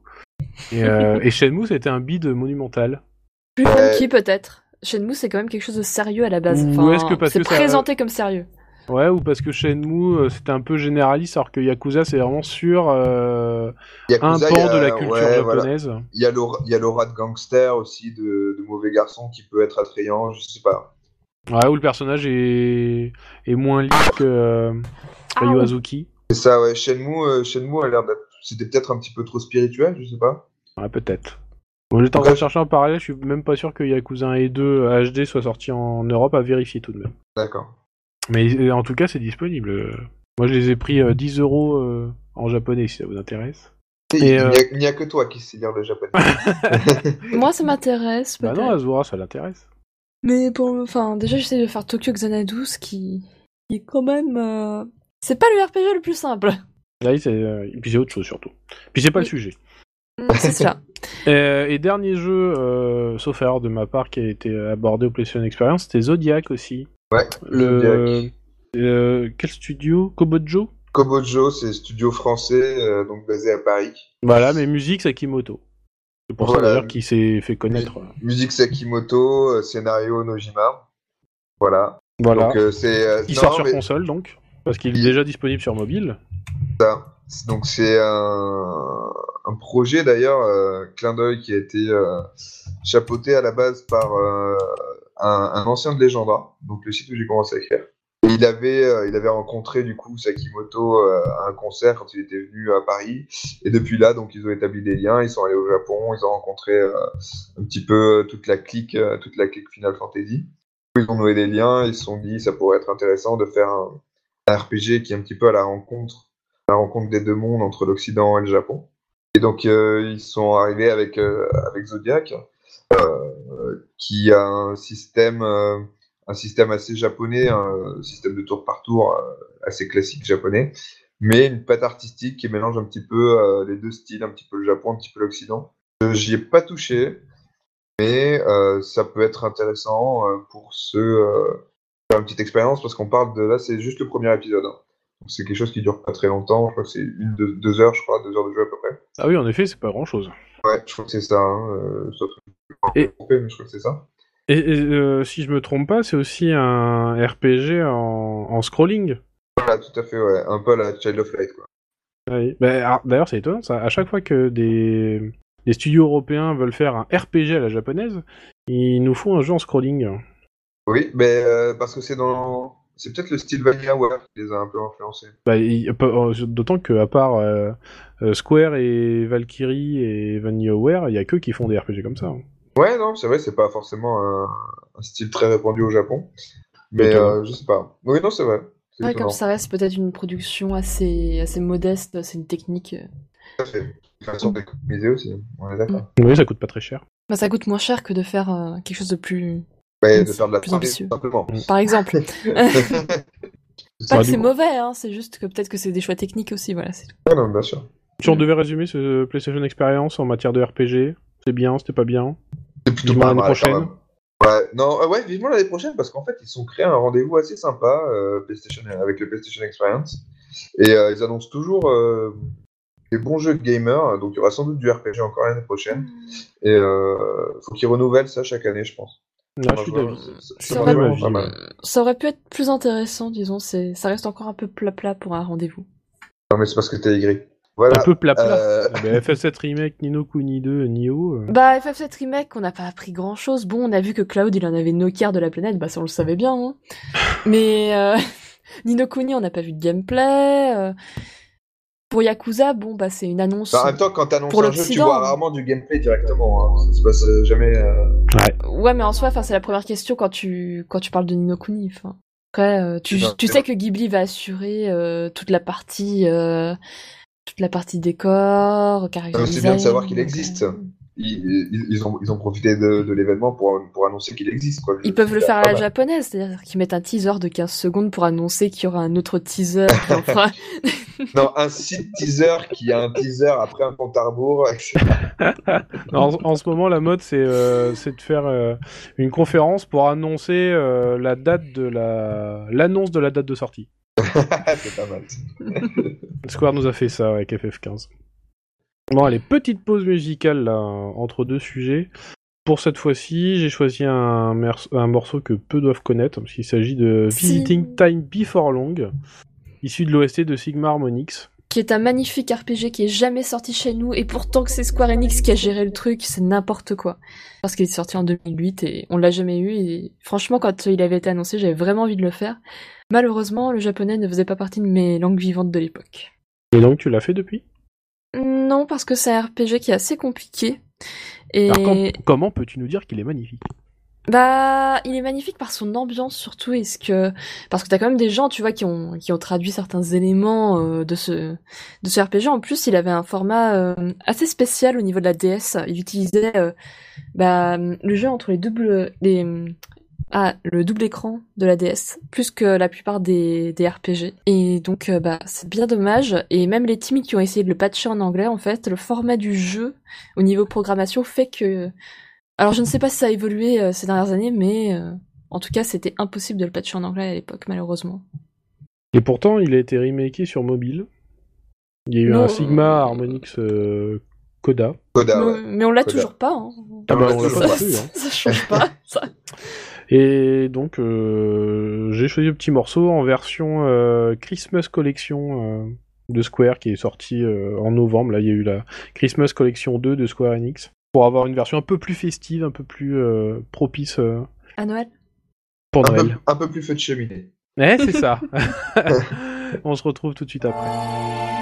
Et, euh, (laughs) et Shenmue c'était un bid monumental. Plus funky peut-être. Shenmue c'est quand même quelque chose de sérieux à la base. Ou Enfin, est-ce que parce c'est que ça- présenté comme sérieux. Ouais, ou parce que Shenmue, euh, c'était un peu généraliste, alors que Yakuza, c'est vraiment sur euh, un Yakuza, pan il y a- de la culture ouais, japonaise. Il y a l'aura il y a l'aura de gangster aussi, de, de mauvais garçon qui peut être attrayant, je sais pas. Ouais, où le personnage est, est moins lisse que euh, Ah. C'est ça, ouais. Shenmue, euh, Shenmue a l'air d'être. C'était peut-être un petit peu trop spirituel, je sais pas. Ouais, peut-être. Bon, j'étais en En train de chercher en parallèle, je suis même pas sûr que Yakuza 1 et 2 HD soient sortis en Europe, à vérifier tout de même. D'accord. Mais euh, en tout cas, c'est disponible. Euh, Moi, je les ai pris euh, 10 euros euh, en japonais, si ça vous intéresse. Il n'y euh, a, que toi qui sais lire le japonais. (laughs) Moi, ça m'intéresse, Bah non, Azura, ça l'intéresse. Mais pour, enfin, déjà, j'essaie de faire Tokyo Xanadu, ce qui, qui est quand même, euh, c'est pas le RPG le plus simple. Là, c'est... euh, Et puis c'est autre chose, surtout. Puis c'est pas le sujet. C'est ça. Euh, et dernier jeu, euh, sauf erreur de ma part, qui a été abordé au PlayStation Experience, c'était Zodiac aussi. Ouais. Le... Zodiac. euh, quel studio? Kobojo? Kobojo, c'est studio français, euh, donc basé à Paris. Voilà, mais musique, c'est Kimoto. C'est pour ça d'ailleurs qu'il s'est fait connaître. Musique Sakimoto, euh, scénario Nojima. Voilà. Voilà. Donc euh, c'est. euh, Il non, sort sur mais- console donc, parce qu'il est déjà disponible sur mobile. Donc c'est un, un projet d'ailleurs, euh, clin d'œil qui a été euh, chapeauté à la base par euh, un, ancien de Legenda, donc le site où j'ai commencé à écrire. Il avait, euh, il avait rencontré du coup Sakimoto euh, à un concert quand il était venu à Paris. Et depuis là, donc ils ont établi des liens. Ils sont allés au Japon, ils ont rencontré un petit peu toute la clique, toute la clique Final Fantasy. Ils ont noué des liens. Ils se sont dit ça pourrait être intéressant de faire un, un RPG qui est un petit peu à la rencontre la rencontre des deux mondes entre l'Occident et le Japon. Et donc euh, ils sont arrivés avec euh, avec Zodiac, euh, qui a un système un système assez japonais, un système de tour par tour assez classique japonais, mais une patte artistique qui mélange un petit peu les deux styles, un petit peu le Japon, un petit peu l'Occident. J'y ai pas touché, mais ça peut être intéressant pour ceux euh, faire une petite expérience parce qu'on parle de là, c'est juste le premier épisode. hein. C'est quelque chose qui dure pas très longtemps. Je crois que c'est une, deux, deux heures, je crois, deux heures de jeu à peu près. Ah oui, en effet, c'est pas grand chose. Ouais, je crois que c'est ça. Hein, euh, sauf que je suis Et- un peu trompé, mais je crois que c'est ça. Et, et, euh, si je me trompe pas, c'est aussi un RPG en, en scrolling. Voilà, tout à fait, ouais. Un peu à la Child of Light, quoi. Oui. Bah, alors, D'ailleurs, c'est étonnant ça. À chaque fois que des, des studios européens veulent faire un RPG à la japonaise, ils nous font un jeu en scrolling. Oui, mais euh, parce que c'est dans. C'est peut-être le style Vanillaware qui les a un peu influencés. Bah, euh, D'autant qu'à part euh, euh, Square et Valkyrie et VanillaWare, il y a que qui font des RPG comme ça. hein. Ouais, non, c'est vrai, c'est pas forcément un, un style très répandu au Japon. Mais euh, je sais pas. Oui, non, c'est vrai. C'est Ouais, étonnant. comme ça reste peut-être une production assez, assez modeste, c'est une technique. euh. Tout à fait. Une façon d'économiser aussi, on est d'accord. Oui, ça coûte pas très cher. Bah, ça coûte moins cher que de faire euh, quelque chose de plus, Ouais, de faire de la plus 3D, ambitieux. tout simplement. par exemple. (laughs) (laughs) Pas que c'est mauvais, hein, c'est juste que peut-être que c'est des choix techniques aussi, voilà. c'est tout. Ouais, non, bien sûr. Si on devait résumer ce PlayStation Experience en matière de RPG, c'est bien, c'était pas bien? C'est plutôt pas l'année prochaine. quand même. Ouais, non, euh, ouais, vivement l'année prochaine parce qu'en fait ils sont créés un rendez-vous assez sympa euh, PlayStation avec le PlayStation Experience et euh, ils annoncent toujours euh, des bons jeux de gamers donc il y aura sans doute du RPG encore l'année prochaine et euh, faut qu'ils renouvellent ça chaque année je pense. Là, je suis Moi, d'avis. c'est- c'est C'est vraiment vrai. d'avis, pas mal. Ça aurait pu être plus intéressant, disons, c'est, ça reste encore un peu plat-plat pour un rendez-vous. Non mais c'est parce que t'es aigri. Voilà. Un peu plat-plat. Euh, Ah bah, FF7 Remake, Nino Kuni 2, Nioh. euh, Bah, FF7 Remake, on n'a pas appris grand chose. Bon, on a vu que Cloud, il en avait no care de la planète, bah, ça on le savait bien, hein. Mais, euh, (laughs) Nino Kuni, on n'a pas vu de gameplay. Pour Yakuza, bon, bah, c'est une annonce. bah, en même temps quand t'annonces Pour un jeu tu vois rarement du gameplay directement. Hein. Ça se passe jamais. euh, Ouais, mais en soi, enfin, c'est la première question quand tu, quand tu parles de Nino Kuni, enfin. Après, euh, tu, sais que Ghibli va assurer euh, toute la partie, euh, toute la partie décor, Ah, c'est bien de savoir qu'il existe. Ils, ont, ils ont profité de, de l'événement pour, pour annoncer qu'il existe. Quoi. Ils peuvent le faire à la mal. japonaise, c'est-à-dire qu'ils mettent un teaser de 15 secondes pour annoncer qu'il y aura un autre teaser fera- (laughs) Non, un site teaser qui a un teaser après un compte à rebours. (laughs) En, en ce moment, la mode, c'est euh, de faire euh, une conférence pour annoncer euh, la date de la l'annonce de la date de sortie. (laughs) c'est pas mal. Square nous a fait ça avec FF15. Bon, allez, petite pause musicale là, entre deux sujets. Pour cette fois-ci, j'ai choisi un, morceau que peu doivent connaître, parce qu'il s'agit de Si. Visiting Time Before Long, issu de l'OST de Sigma Harmonix. Qui est un magnifique RPG qui est jamais sorti chez nous, et pourtant que c'est Square Enix qui a géré le truc, c'est n'importe quoi. Parce qu'il est sorti en 2008 et on l'a jamais eu, et franchement, quand il avait été annoncé, j'avais vraiment envie de le faire. Malheureusement, le japonais ne faisait pas partie de mes langues vivantes de l'époque. Et donc, tu l'as fait depuis? Non, parce que c'est un RPG qui est assez compliqué. Et Alors, com- comment peux-tu nous dire qu'il est magnifique? Bah, il est magnifique par son ambiance surtout, est-ce que parce que t'as quand même des gens, tu vois, qui ont qui ont traduit certains éléments euh, de ce de ce RPG. En plus, il avait un format euh, assez spécial au niveau de la DS. Il utilisait euh, bah, le jeu entre les doubles les ah le double écran de la DS plus que la plupart des des RPG. Et donc euh, bah c'est bien dommage. Et même les teams qui ont essayé de le patcher en anglais, en fait, le format du jeu au niveau programmation fait que alors je ne sais pas si ça a évolué euh, ces dernières années, mais euh, en tout cas c'était impossible de le patcher en anglais à l'époque malheureusement. Et pourtant, il a été remaké sur mobile. Il y a eu Non, un Sigma euh, Harmonix euh, Coda. Coda, mais, ouais. mais on l'a toujours pas. Hein. Ah bah, on l'a toujours (laughs) pas pas. plus, hein. ça change pas. ça. Et donc, euh, j'ai choisi le petit morceau en version euh, Christmas Collection euh, de Square qui est sorti euh, en novembre. Là, il y a eu la Christmas Collection 2 de Square Enix pour avoir une version un peu plus festive, un peu plus euh, propice euh, À Noël? pour Un peu, Noël. un peu plus feu de cheminée. Eh, c'est ça. (laughs) (laughs) On se retrouve tout de suite après.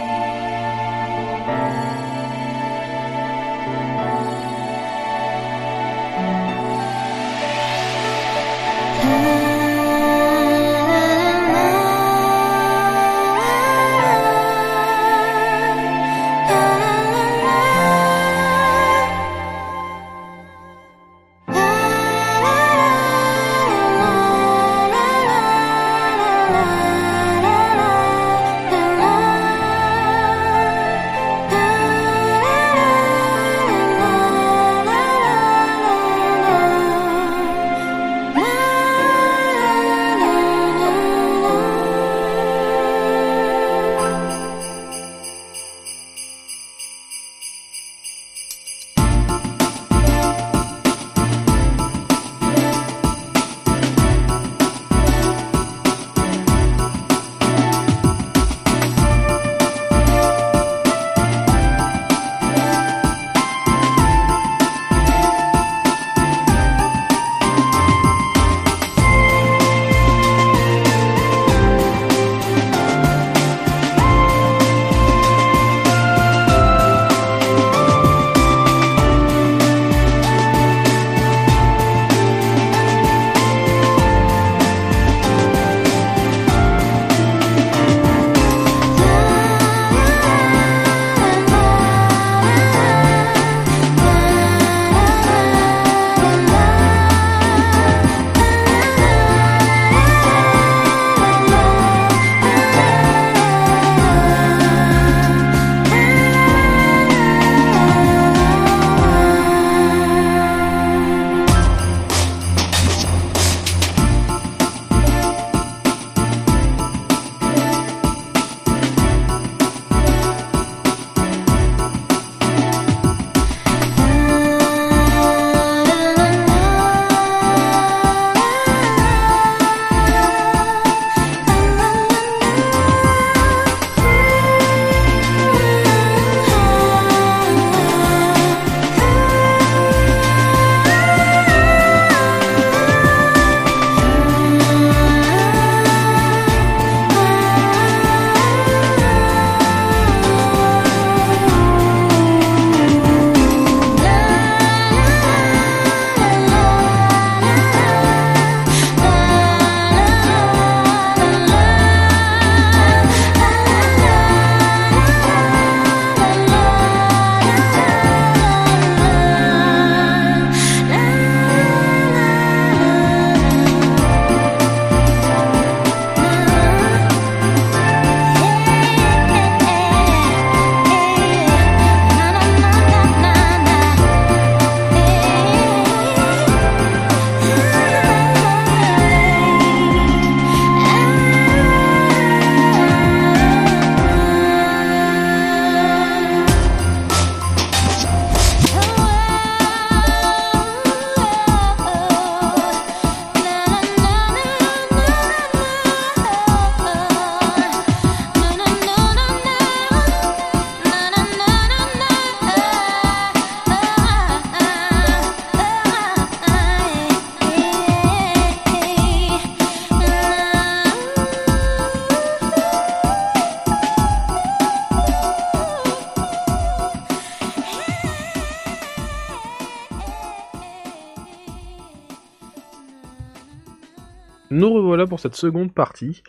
Revoilà pour cette seconde partie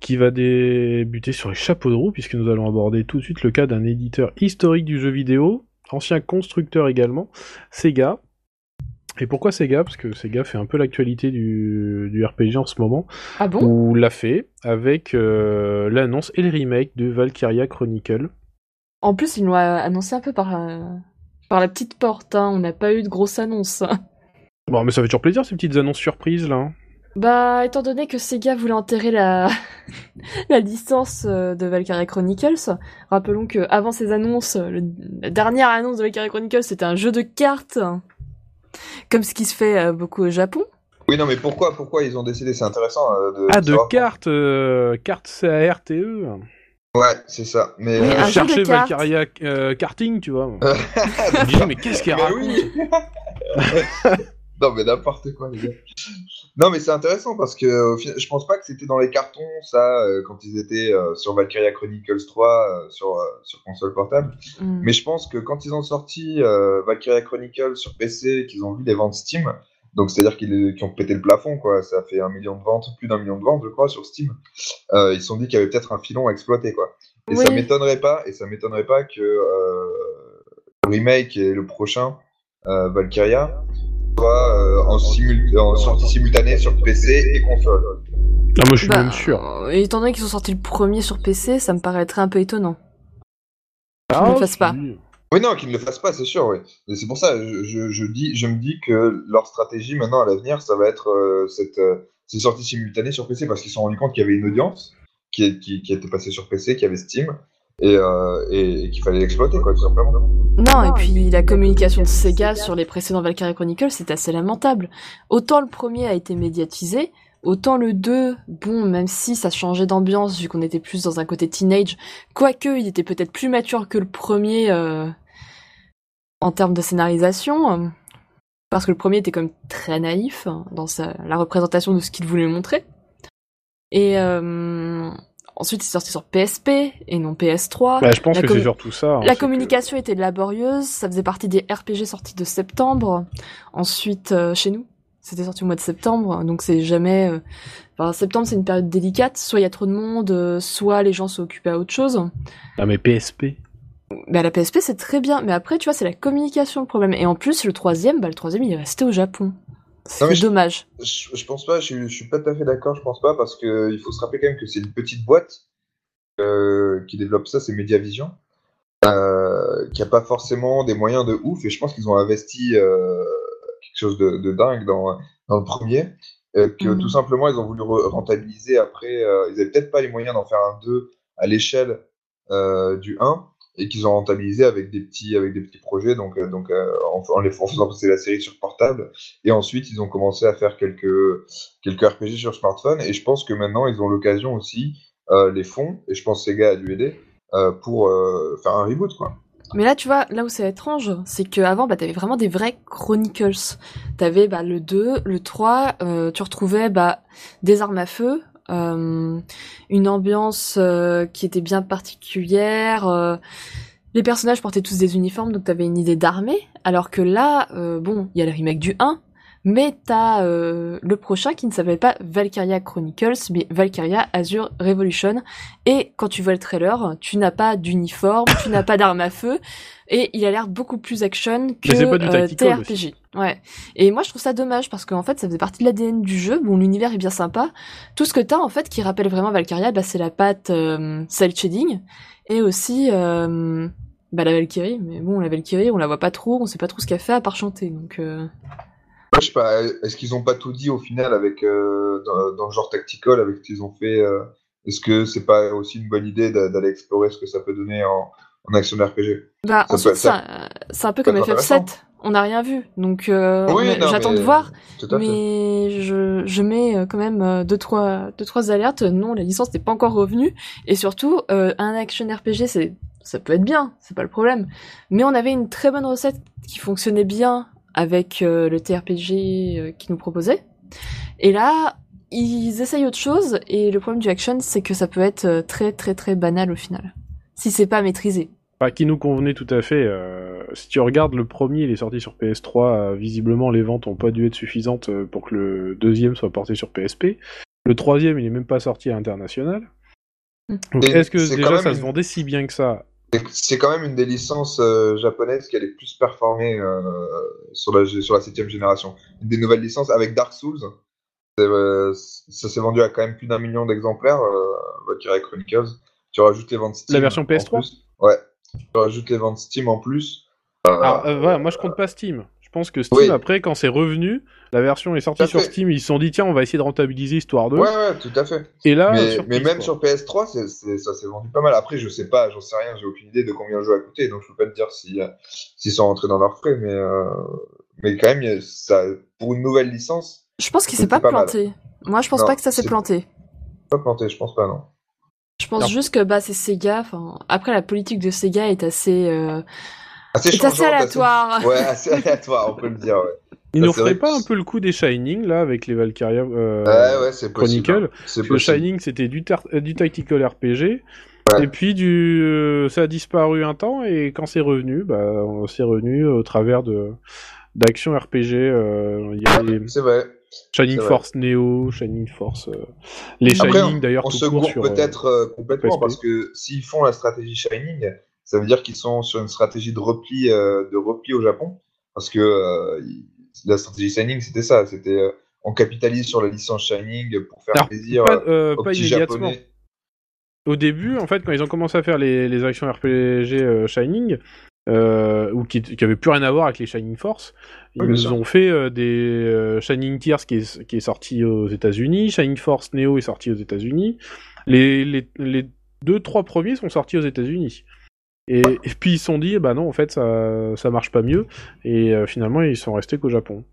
qui va débuter sur les chapeaux de roue puisque nous allons aborder tout de suite le cas d'un éditeur historique du jeu vidéo, ancien constructeur également, Sega. Et pourquoi Sega? Parce que Sega fait un peu l'actualité du, du RPG en ce moment, Ah bon? Ou l'a fait avec euh, l'annonce et le remake de Valkyria Chronicle. En plus, ils l'ont annoncé un peu par, euh, par la petite porte. Hein. On n'a pas eu de grosse annonce. Bon, mais ça fait toujours plaisir ces petites annonces surprises là. Bah, étant donné que Sega voulait enterrer la, (laughs) la licence euh, de Valkyria Chronicles, rappelons que avant ces annonces, le- la dernière annonce de Valkyria Chronicles, c'était un jeu de cartes, comme ce qui se fait euh, beaucoup au Japon. Oui, non, mais pourquoi, pourquoi ils ont décidé C'est intéressant euh, de. Ah, de cartes, euh, cartes CARTE. Ouais, c'est ça. Mais. Oui, euh, cartes. Valkyria euh, Karting, tu vois. Je me disais, mais qu'est-ce Mais raconte oui. (laughs) non, mais n'importe quoi, les gars. Non, mais c'est intéressant parce que final, je pense pas que c'était dans les cartons, ça, euh, quand ils étaient euh, sur Valkyria Chronicles 3 euh, sur, sur console portable. Hmm. Mais je pense que quand ils ont sorti Valkyria Chronicles sur PC, qu'ils ont vu les ventes Steam, donc c'est-à-dire qu'ils ont pété le plafond, quoi. Ça a fait un million de ventes, plus d'un million de ventes, je crois, sur Steam. Ils se sont dit qu'il y avait peut-être un filon à exploiter, quoi. Et ça m'étonnerait pas, et ça m'étonnerait pas que le remake et le prochain Valkyria euh, en, simul- en sortie simultanée sur PC et console. Ah, moi, je suis Bah, même sûr. étant donné qu'ils sont sortis le premier sur PC, ça me paraîtrait un peu étonnant. Ah, ne le fasse pas. Oui, non, qu'ils ne le fassent pas, c'est sûr, oui. Et c'est pour ça, je, je, je dis, je me dis que leur stratégie maintenant à l'avenir, ça va être euh, cette, euh, ces sorties simultanées sur PC parce qu'ils se sont rendus compte qu'il y avait une audience qui, qui, qui était passée sur PC, qui avait Steam, et, euh, et, qu'il fallait l'exploiter, quoi, tout simplement. Non, et puis la communication de Sega sur les précédents Valkyria Chronicles, c'est assez lamentable. Autant le premier a été médiatisé, autant le 2, bon, même si ça changeait d'ambiance vu qu'on était plus dans un côté teenage, quoique il était peut-être plus mature que le premier euh, en termes de scénarisation, euh, parce que le premier était quand même très naïf hein, dans la représentation de ce qu'il voulait montrer. Et ensuite, c'est sorti sur PSP et non PS3. Bah, je pense La que c'est surtout ça. hein, La que- communication était laborieuse, ça faisait partie des RPG sortis de septembre. Ensuite, euh, chez nous, c'était sorti au mois de septembre, donc c'est jamais. euh, Enfin, septembre, c'est une période délicate. Soit il y a trop de monde, euh, soit les gens sont occupés à autre chose. Ah, mais PSP. Bah, la PSP, c'est très bien, mais après, tu vois, c'est la communication le problème. Et en plus, le troisième, bah, le troisième, il est resté au Japon. C'est Non, mais je- dommage. Je, je pense pas, je, suis- je suis pas tout à fait d'accord, je pense pas, parce que il faut se rappeler quand même que c'est une petite boîte euh, qui développe ça, c'est Mediavision, euh, qui a pas forcément des moyens de ouf, et je pense qu'ils ont investi euh, quelque chose de, de dingue dans, dans le premier, euh, que Mhm. tout simplement ils ont voulu re- rentabiliser après, ils avaient peut-être pas les moyens d'en faire un 2 à l'échelle du 1, et qu'ils ont rentabilisé avec des petits, avec des petits projets, donc, euh, donc euh, en, les faisant passer la série sur portable. Et ensuite, ils ont commencé à faire quelques, quelques RPG sur smartphone. Et je pense que maintenant, ils ont l'occasion aussi, euh, les fonds, et je pense que Sega a dû aider, pour faire un reboot, quoi. Mais là, tu vois, là où c'est étrange, c'est qu'avant, bah, t'avais vraiment des vrais chronicles. T'avais bah, le 2, le 3, euh, tu retrouvais bah, des armes à feu, euh, une ambiance euh, qui était bien particulière. euh, les personnages portaient tous des uniformes, donc t'avais une idée d'armée. Alors que là, euh, bon, il y a le remake du 1, mais t'as euh, le prochain qui ne s'appelle pas Valkyria Chronicles, mais Valkyria Azure Revolution. Et quand tu vois le trailer, tu n'as pas d'uniforme, tu n'as pas d'arme à feu, et il a l'air beaucoup plus action que TRPG. Ouais. Et moi je trouve ça dommage parce qu'en fait ça faisait partie de l'ADN du jeu. Bon, l'univers est bien sympa. Tout ce que t'as en fait qui rappelle vraiment Valkyria, bah, c'est la patte euh, cel shading et aussi euh, bah, la Valkyrie. Mais bon, la Valkyrie, on la voit pas trop, on sait pas trop ce qu'elle fait à part chanter. Euh... Je sais pas, est-ce qu'ils ont pas tout dit au final avec, euh, dans, dans le genre tactical, avec ce qu'ils ont fait Est-ce que c'est pas aussi une bonne idée d'a- d'aller explorer ce que ça peut donner en, en action RPG bah Ça ensuite peut- c'est ça un- c'est un peu comme être FF7. intéressant. On n'a rien vu, donc euh, Oui, j'attends de voir. Mais je, je mets euh, quand même euh, deux trois deux trois alertes. Non, la licence n'est pas encore revenue. Et surtout, euh, un action RPG, c'est ça peut être bien, c'est pas le problème. Mais on avait une très bonne recette qui fonctionnait bien avec euh, le TRPG euh, qu'ils nous proposaient. Et là, ils essayent autre chose. Et le problème du action, c'est que ça peut être euh, très très très banal au final, si c'est pas maîtrisé. Bah, qui nous convenait tout à fait. euh, si tu regardes le premier, il est sorti sur PS3. euh, visiblement, les ventes ont pas dû être suffisantes euh, pour que le deuxième soit porté sur PSP. Le troisième, il est même pas sorti à l'international. Donc, est-ce que déjà ça se vendait si bien que ça? C'est- quand même une des licences euh, japonaises qui a les plus performé sur la sur la septième génération. Une des nouvelles licences avec Dark Souls, ça s'est vendu à quand même plus d'un million d'exemplaires. Valkyria Chronicles. Tu rajoutes les ventes Steam. La version en PS3? plus. Ouais. Tu rajoutes les ventes Steam en plus. Alors, euh, voilà, moi je compte pas Steam. Je pense que Steam, Oui. après, quand c'est revenu, la version est sortie sur fait. Steam, ils se sont dit, tiens, on va essayer de rentabiliser histoire 2. Ouais, ouais, tout à fait. Et là, mais, sur mais même PS3. sur PS3, c'est- c'est- ça s'est vendu pas mal. Après, je sais pas, j'en sais rien, j'ai aucune idée de combien le jeu a coûté, donc je peux pas te dire si, euh, s'ils sont rentrés dans leurs frais, mais, euh, mais quand même, ça, pour une nouvelle licence, Je pense qu'il s'est pas, pas mal. planté. Moi, je pense Non, pas que ça s'est planté. pas planté, je pense pas, non. Je pense Non. juste que bah c'est Sega. Enfin, après la politique de Sega est assez, euh, Assez est assez aléatoire. (laughs) Ouais, assez aléatoire, on peut le dire, ouais. Ils Ça, nous vrai pas un peu le coup des Shining, là, avec les Valkyria euh, ouais, ouais, c'est possible. Chronicle? hein. Possible. Shining, c'était du, tar- euh, du tactical RPG. Ouais. Et puis, du, euh, ça a disparu un temps, et quand c'est revenu, bah, on- c'est revenu au travers de d'actions RPG. euh, Il y a Ouais, les C'est vrai. Shining. Force Neo, Shining Force. euh, les Après, Shining, d'ailleurs, On tout se court sur. euh, peut-être euh, complètement PSP. parce que s'ils font la stratégie Shining, ça veut dire qu'ils sont sur une stratégie de repli, euh, de repli au Japon. Parce que la stratégie Shining, c'était ça. C'était on capitalise sur la licence Shining pour faire Alors, plaisir pas, aux pas petits immédiatement. japonais. Au début, en fait, quand ils ont commencé à faire les, les actions RPG Shining, euh, ou qui, qui avaient plus rien à voir avec les Shining Force, ils Oui, nous ont fait euh, des euh, Shining Tears qui est, qui est sorti aux États-Unis, Shining Force Neo est sorti aux États-Unis. Les, les, les deux, trois premiers sont sortis aux États-Unis. Et, et puis ils se sont dit, bah non, en fait, ça, ça marche pas mieux. Et euh, finalement, ils sont restés qu'au Japon.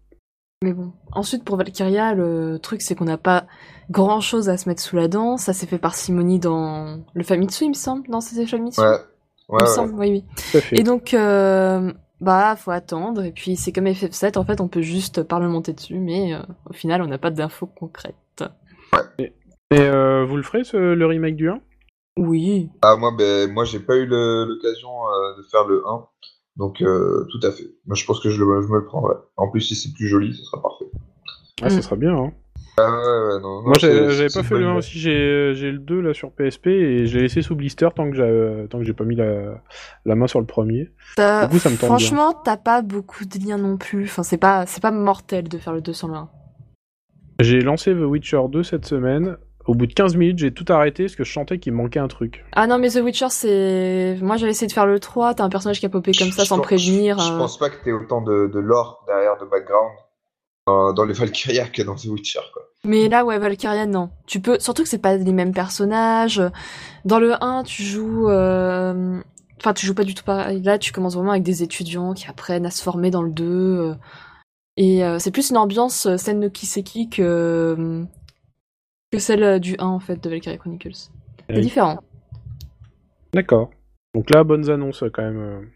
Mais bon. Ensuite, pour Valkyria, le truc, c'est qu'on n'a pas grand chose à se mettre sous la dent. Ça s'est fait par Simoni dans le Famitsu, il me semble. Non, c'était Famitsu Ouais. Il Ouais, me ouais. semble, oui, oui. Tout à fait. Et donc, euh, bah, faut attendre. Et puis, c'est comme FF7, en fait, on peut juste parlementer dessus, mais euh, au final, on n'a pas d'infos concrètes. Et euh, vous le ferez, ce- le remake du 1 Oui. Ah, moi, ben, moi, j'ai pas eu l'occasion euh, de faire le 1. Donc, euh, tout à fait. Moi, je pense que je, le- je me le prendrai. En plus, si c'est plus joli, ce sera parfait. Ah, ça Mm. sera bien, hein. Ah, ouais, ouais, non, non, Moi, j'avais pas fait le bonne 1 idée. aussi, j'ai j'ai le 2 là sur PSP et je l'ai laissé sous blister tant que j'ai j'ai pas mis la, la main sur le premier. Du coup, ça me tente Franchement, t'as pas beaucoup de liens non plus. Enfin, c'est pas, c'est pas mortel de faire le 2 sans le 1. J'ai lancé The Witcher 2 cette semaine. Au bout de 15 minutes, j'ai tout arrêté parce que je sentais qu'il me manquait un truc. Ah non, mais The Witcher, c'est. Moi, j'avais essayé de faire le 3. T'as un personnage qui a popé comme ça Je sans pense- prévenir. Je, je euh. pense pas que t'aies autant de, de lore derrière, de background dans, dans les Valkyria que dans The Witcher, quoi. Mais là, ouais, Valkyria, non. Tu peux. Surtout que c'est pas les mêmes personnages. Dans le 1, tu joues. euh, Enfin, tu joues pas du tout pareil. Là, tu commences vraiment avec des étudiants qui apprennent à se former dans le 2. euh. Et euh, c'est plus une ambiance scène no Kiseki que. que celle du 1, en fait, de Valkyria Chronicles. C'est Oui. différent. D'accord. Donc là, bonnes annonces quand même.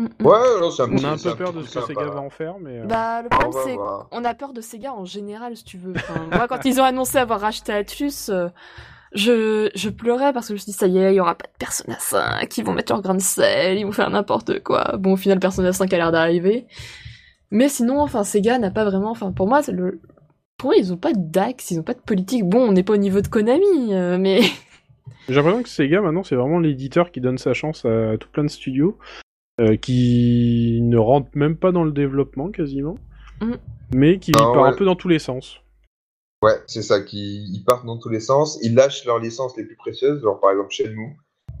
Mm, mm. Ouais, c'est un On a un peu peur de ce que. Sega va en faire, mais. euh, Bah, le problème, c'est qu'on a peur de Sega en général, si tu veux. Enfin, moi, quand ils ont annoncé avoir racheté Atlus, euh, je, je pleurais parce que je me suis dit, ça y est, il y aura pas de Persona 5, ils vont mettre leur grain de sel, ils vont faire n'importe quoi. Bon, au final, Persona 5 a l'air d'arriver. Mais sinon, enfin, Sega n'a pas vraiment, enfin, pour moi, c'est le, pour moi, ils ont pas d'axe, ils ont pas de politique. Bon, on n'est pas au niveau de Konami, euh, mais J'ai l'impression que Sega maintenant c'est vraiment l'éditeur qui donne sa chance à tout plein de studios euh, qui ne rentrent même pas dans le développement quasiment, Mm. mais qui Non, part un peu dans tous les sens. Ouais, c'est ça, qui ils partent dans tous les sens, ils lâchent leurs licences les plus précieuses, genre par exemple Shenmue.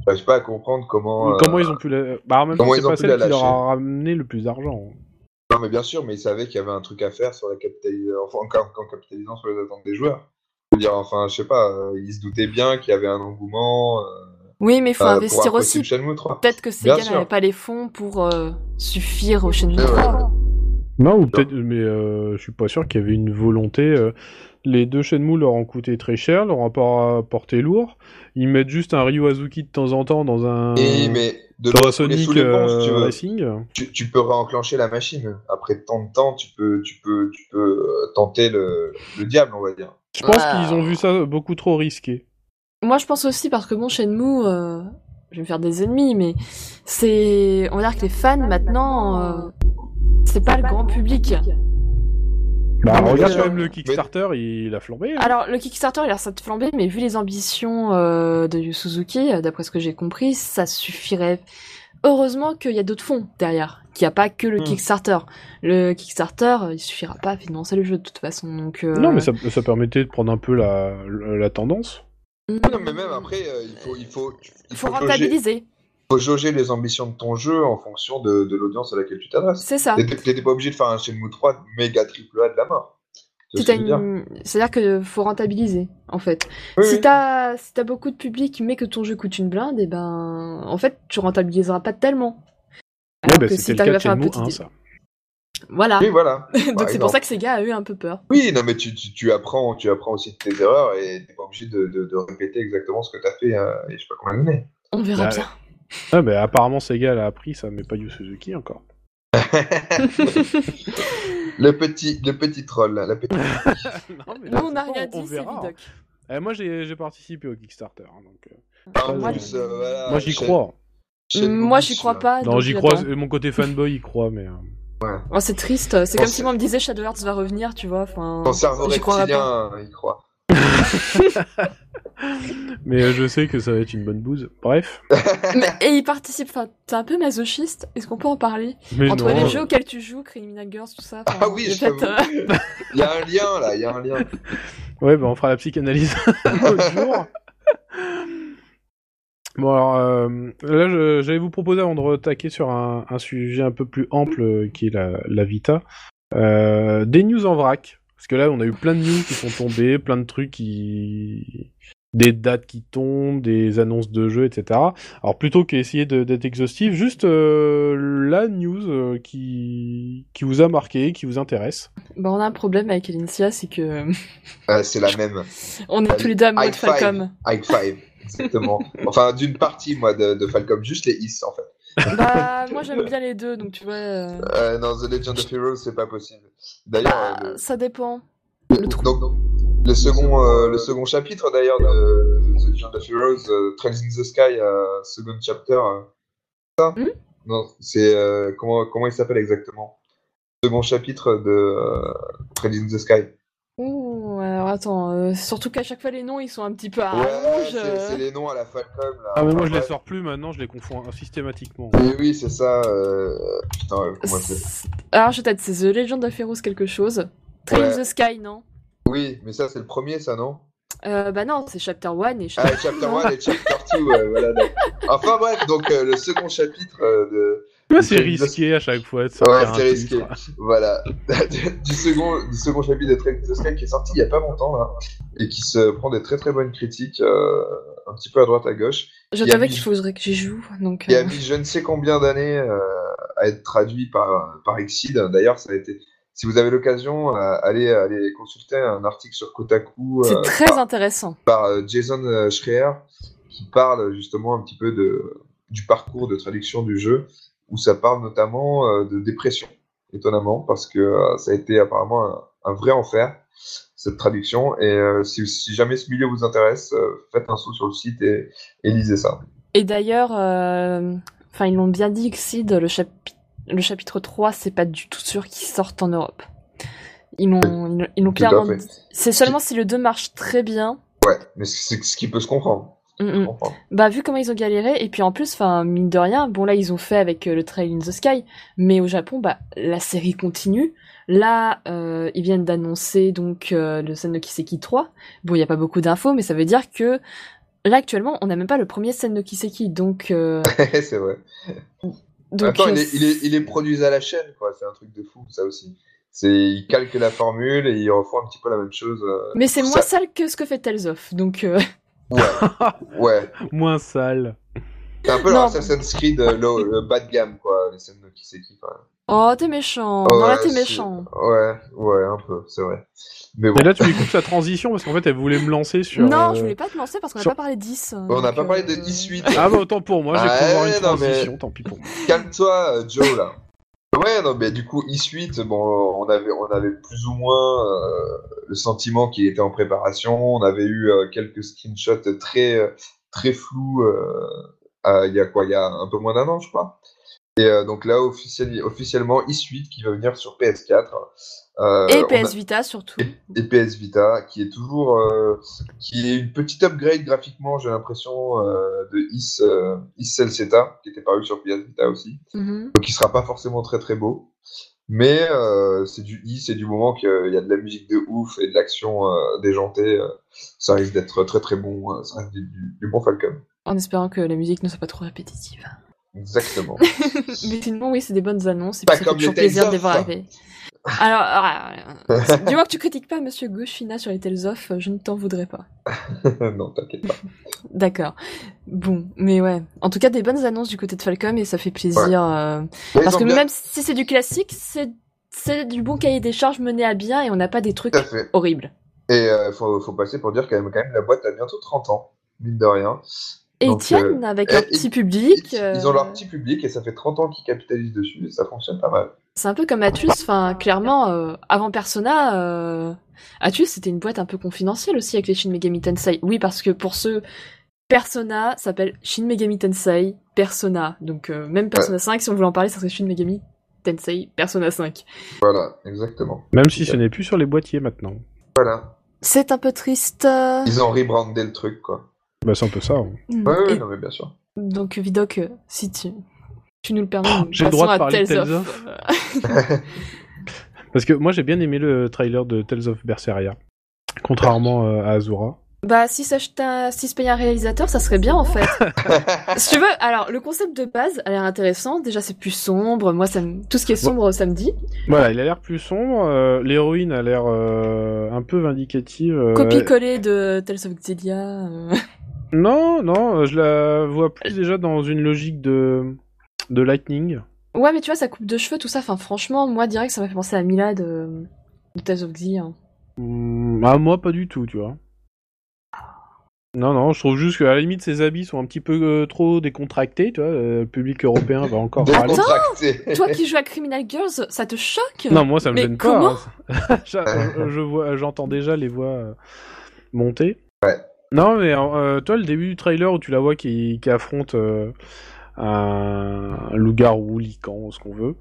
J'arrive pas à comprendre comment. euh, Comment ils ont pu la... Bah en même temps comment c'est ils ont pas pu celle la qui leur lâcher a ramené le plus d'argent. Non, mais bien sûr, mais ils savaient qu'il y avait un truc à faire sur la capitalisation, enfin, en, en capitalisant sur les attentes des joueurs. Je veux dire, enfin, je sais pas, euh, ils se doutaient bien qu'il y avait un engouement. Euh, oui, mais il faut euh, investir aussi. Shenmue 3. Peut-être que Sega n'avait pas les fonds pour euh, suffire au Shenmue Ouais, ouais. 3. Non, ou peut-être, mais euh, je suis pas sûr qu'il y avait une volonté. euh, les deux Shenmue leur ont coûté très cher, leur ont pas porté lourd. Ils mettent juste un Ryu Azuki de temps en temps dans un Et, mais de dans un Sonic sous les ponts, si tu veux. Racing. Tu, tu peux réenclencher la machine. Après tant de temps, tu peux, tu peux, tu peux tenter le, le diable, on va dire. Je pense Ah. qu'ils ont vu ça beaucoup trop risqué. Moi, je pense aussi parce que bon, Shenmue, euh, je vais me faire des ennemis, mais c'est, on va dire que les fans maintenant, euh, c'est pas le grand public. Bah, mais regarde quand même sûr. le Kickstarter, il a flambé. hein. Alors le Kickstarter, il a l'air ça de flamber, mais vu les ambitions euh, de Yu Suzuki, euh, d'après ce que j'ai compris, ça suffirait. Heureusement qu'il y a d'autres fonds derrière, qu'il n'y a pas que le Hmm. Kickstarter. Le Kickstarter, euh, il suffira pas à financer le jeu de toute façon. Donc, euh, Non, mais ça, ça permettait de prendre un peu la, la, la tendance. Hmm, Non, mais même après, euh, il faut, il faut, il faut rentabiliser. faut jauger les ambitions de ton jeu en fonction de, de l'audience à laquelle tu t'adresses. C'est ça. T'étais pas obligé de faire un Shenmue 3 méga triple A de la mort. Tu Si vois t'as ce que je veux dire? Une... C'est-à-dire que faut rentabiliser, en fait. Oui, si oui. t'as si t'as beaucoup de public, mais que ton jeu coûte une blinde, et ben, en fait, tu rentabiliseras pas tellement. Ouais, Alors bah, c'était si le t'arrives cas à de faire un Shenmue petit... 1, ça. Voilà. Oui, voilà. (laughs) Donc c'est pour ça que ces gars a eu un peu peur. Oui, non, mais tu, tu, tu apprends, tu apprends aussi de tes erreurs et t'es pas obligé de, de, de répéter exactement ce que t'as fait euh, et je sais pas combien d'années. On verra Bah, bien. Ah, mais apparemment, Sega l'a appris, ça, mais pas Yu Suzuki encore. (laughs) le petit, le petit troll, la petite. (laughs) non, mais Nous, on n'a on- rien on dit, c'est verra. Vidoc. Eh, moi, j'ai j'ai participé au Kickstarter. hein, donc, euh, En moi, euh, voilà, moi, j'y crois. Moi, j'y crois là. pas. non, j'y crois. euh, Mon côté fanboy, il croit, mais. Euh, Oh, c'est triste. C'est comme si moi on me disait Shadowhearts va revenir, tu vois. Enfin, Ton cerveau j'y croirais pas. reptilien, il croit. (laughs) Mais euh, je sais que ça va être une bonne bouse. Bref. (laughs) Mais- et il participe. Enfin, t'es un peu masochiste. Est-ce qu'on peut en parler? Mais Entre non. les jeux auxquels tu joues, Criminal Girls, tout ça. Ah oui, il y a je euh, (laughs) Il y a un lien là, il y a un lien. Ouais, bah on fera la psychanalyse un autre jour. Bon alors euh, là j'allais vous proposer avant de retaquer sur un, un sujet un peu plus ample euh, qui est la, la Vita, euh, des news en vrac. Parce que là on a eu plein de news qui sont tombées, plein de trucs qui... des dates qui tombent, des annonces de jeux, etc. Alors plutôt qu'essayer d'être exhaustif, juste euh, la news euh, qui... qui vous a marqué, qui vous intéresse. Bah, on a un problème avec Elincia, c'est que Euh, c'est la (laughs) même. on est tous les deux amoureux de High five. Falcom. High five, exactement. enfin, d'une partie, moi, de, de Falcom, juste les is, en fait. Bah, moi j'aime bien les deux, donc tu vois. euh, Euh, dans The Legend of Heroes, c'est pas possible. D'ailleurs, bah, euh, ça dépend. le, donc, le second, euh, le second chapitre, d'ailleurs, de, The Legend of Heroes, Trails in the Sky, second chapter, ça Hmm Non, c'est... comment, comment il s'appelle exactement? Second chapitre de Trails in the Sky. Ouh, alors attends, euh, surtout qu'à chaque fois les noms ils sont un petit peu à ouais, rallonge. c'est euh. c'est les noms à la Falcom, là. Ah mais moi Enfin, je les sors plus maintenant, je les confonds systématiquement. Oui, oui, c'est ça. euh, Putain, euh, comment c'est C'est- Alors je t'aide, c'est The Legend of Heroes quelque chose. Train Ouais. the Sky, non? Oui, mais ça, c'est le premier, ça, non? Euh, Bah non, c'est Chapter 1 et Ah, Chapter chapter (laughs) 1 et chapter 2, ouais, voilà. donc. Enfin bref, donc euh, le second chapitre euh, de... Ouais, c'est Trails- risqué à chaque fois de Ouais, c'est risqué. Voilà. (laughs) du, second, du second chapitre de Trails in the Sky qui est sorti il y a pas longtemps, là, et qui se prend des très très bonnes critiques, euh, un petit peu à droite à gauche, Je Il a t'avais qu'il faudrait que j'y joue, donc... a euh, mis je ne sais combien d'années euh, à être traduit par, par Exceed. D'ailleurs, ça a été... Si vous avez l'occasion, euh, allez, allez consulter un article sur Kotaku C'est euh, très par- intéressant. par euh, Jason euh, Schreier qui parle justement un petit peu de, du parcours de traduction du jeu, où ça parle notamment euh, de dépression, étonnamment, parce que euh, ça a été apparemment un, un vrai enfer, cette traduction. Et euh, si, si jamais ce milieu vous intéresse, euh, faites un saut sur le site et, et lisez ça. Et d'ailleurs, euh, enfin ils l'ont bien dit, Exceed, le, chapi- le chapitre 3, c'est pas du tout sûr qu'il sorte en Europe. Ils l'ont clairement dit. C'est seulement si le 2 marche très bien. Ouais, mais c'est ce qui peut se comprendre. Mm, mm. Bah vu comment ils ont galéré et puis en plus enfin mine de rien bon là ils ont fait avec euh, le Trail in the Sky mais au Japon bah la série continue là euh, ils viennent d'annoncer donc euh, le Sen no Kiseki 3 bon il y a pas beaucoup d'infos mais ça veut dire que là actuellement on n'a même pas le premier Sen no Kiseki donc (laughs) c'est vrai. donc Attends, il est, il, est, il est produit à la chaîne, quoi. C'est un truc de fou, ça aussi. C'est, il calque la formule et il refont un petit peu la même chose. mais c'est ça- moins sale que ce que fait Tales of donc (laughs) Ouais, (laughs) ouais. Moins sale. C'est un peu Non. leur Assassin's Creed, euh, le, le bas de gamme, quoi, les scènes de qui c'est qui, quand même. oh t'es méchant Ouais, t'es méchant Ouais, ouais, un peu, c'est vrai. Mais bon, Mais là tu lui coupes sa transition parce qu'en fait elle voulait me lancer sur. non euh, je voulais pas te lancer parce qu'on sur- n'a pas parlé de 10 on n'a pas parlé de euh, 18. Ah bah autant pour moi, j'ai Ah, pu voir une mais- transition, tant pis pour moi. Calme-toi, euh, Joe, là. Ouais, non, mais du coup, E-Suite, bon, on avait, on avait plus ou moins euh, le sentiment qu'il était en préparation. On avait eu euh, quelques screenshots très, très flous euh, il y a quoi? Il y a un peu moins d'un an, je crois. Et euh, donc là, officiel- officiellement, e-Suite qui va venir sur PS4. Euh, Et PS a- Vita surtout. et PS Vita, qui est toujours, euh, qui est une petite upgrade graphiquement, j'ai l'impression, de Is, Is qui était paru sur PS Vita aussi. Mhm. Donc il sera pas forcément très très beau. Mais c'est du i, c'est du moment qu'il y a de la musique de ouf et de l'action déjantée. ça risque d'être très très bon. ça du, du- du bon Falcon. En espérant que la musique ne soit pas trop répétitive. Exactement. (laughs) Mais sinon, oui, c'est des bonnes annonces. Et Pas puis comme toujours plaisir de les voir arriver. Alors, euh, du moment que tu critiques pas Monsieur Gauchina sur les Tales of, je ne t'en voudrais pas. (laughs) non, t'inquiète pas. (laughs) D'accord. Bon, mais ouais. En tout cas, des bonnes annonces du côté de Falcom et ça fait plaisir. euh, Parce que bien- même si c'est du classique, c'est c'est du bon cahier des charges mené à bien et on n'a pas des trucs horribles. Et euh, faut, faut passer pour dire quand même, quand même la boîte a bientôt 30 ans, mine de rien. Et Donc, ils tiennent avec leur et- petit Ils, public. ils ont euh, leur petit public et ça fait 30 ans qu'ils capitalisent dessus et ça fonctionne pas mal. C'est un peu comme Atus, enfin clairement, euh, avant Persona, euh, Atus c'était une boîte un peu confidentielle aussi avec les Shin Megami Tensei. Oui, parce que pour ceux, Persona s'appelle Shin Megami Tensei Persona. Donc euh, même Persona 5, si on voulait en parler, ça serait Shin Megami Tensei Persona 5. Voilà, exactement. Même si ce n'est plus sur les boîtiers maintenant. Voilà. C'est un peu triste. euh, Ils ont rebrandé le truc, quoi. Bah c'est un peu ça. hein. mm. Ouais, ouais, Et non, mais bien sûr. donc Vidoc, euh, si tu, tu nous le permets, nous j'ai le droit de à parler de Tales Tales of. (laughs) Parce que moi j'ai bien aimé le trailer de Tales of Berseria. Contrairement euh, à Azura. Bah si s'achetait un... si se payait un réalisateur, ça serait bien en fait. (laughs) si tu veux, alors le concept de base a l'air intéressant. Déjà c'est plus sombre. Moi ça tout ce qui est sombre ça me dit. Voilà, il a l'air plus sombre. euh, L'héroïne a l'air euh, un peu vindicative. euh, Copier-coller de Tales of Xillia. Euh. Non, non, euh, je la vois plus déjà dans une logique de de Lightning. Ouais mais tu vois sa coupe de cheveux tout ça. Enfin franchement moi direct ça m'a fait penser à Mila de, de Tales of Xillia. Hmm, ah moi pas du tout, tu vois. Non, non, je trouve juste qu'à la limite ses habits sont un petit peu euh, trop décontractés, tu vois. euh, Le public européen va encore. Décontracté. Toi qui joues à Criminal Girls, ça te choque? Non, moi ça me Mais gêne comment? pas. hein. (laughs) Je- je vois, j'entends déjà les voix euh, monter. Ouais. Non, mais euh, toi le début du trailer où tu la vois qui, qui affronte euh, un, un loup-garou, lican, ce qu'on veut.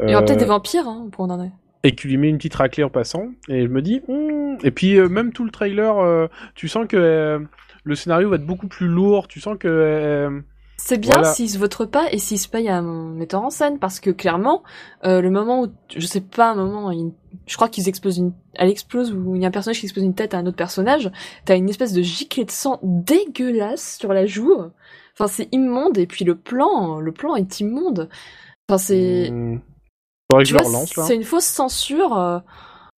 Il y aura euh, peut-être des vampires hein, pour en et qui lui met une petite raclée en passant. Et je me dis, Hmm. et puis euh, même tout le trailer, euh, tu sens que euh, le scénario va être beaucoup plus lourd. Tu sens que euh, C'est bien Voilà. s'ils se votent pas et s'ils se payent un metteur en scène parce que clairement, euh, le moment où, je sais pas, un moment, il- je crois qu'ils explosent une, elle explose ou il y a un personnage qui explose une tête à un autre personnage, t'as une espèce de giclée de sang dégueulasse sur la joue. Enfin, c'est immonde et puis le plan, le plan est immonde. Enfin, c'est, hmm, c'est une fausse censure. euh.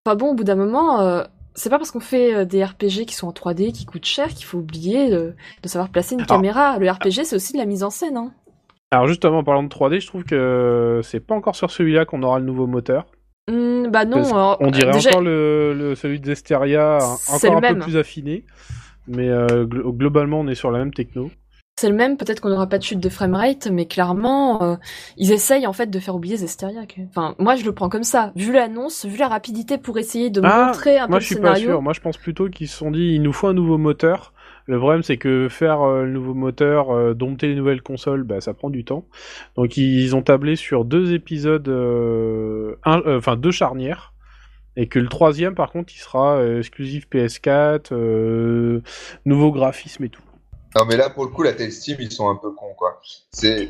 Enfin bon, au bout d'un moment, euh, c'est pas parce qu'on fait euh, des RPG qui sont en 3D, qui coûtent cher, qu'il faut oublier de savoir placer une Alors- caméra. Le RPG, c'est aussi de la mise en scène. Hein. Alors justement, en parlant de 3D, je trouve que c'est pas encore sur celui-là qu'on aura le nouveau moteur. Hmm, bah non, alors, On dirait déjà, encore le, le- celui de Zesteria, encore le un même. peu plus affiné. Mais euh, glo- globalement, on est sur la même techno. C'est le même. Peut-être qu'on n'aura pas de chute de framerate, mais clairement, euh, ils essayent en fait de faire oublier Zesteria. que- Enfin, moi, je le prends comme ça. Vu l'annonce, vu la rapidité pour essayer de Ah, montrer un peu Moi, le je suis pas scénario. sûr. Moi, je pense plutôt qu'ils se sont dit, il nous faut un nouveau moteur. Le problème, c'est que faire euh, le nouveau moteur, euh, dompter les nouvelles consoles, bah, ça prend du temps. Donc, ils ont tablé sur deux épisodes, enfin deux charnières. Et que le troisième, par contre, il sera euh, exclusif PS4, euh, nouveau graphisme et tout. Non, mais là, pour le coup, la Tales Team, ils sont un peu cons, quoi. C'est.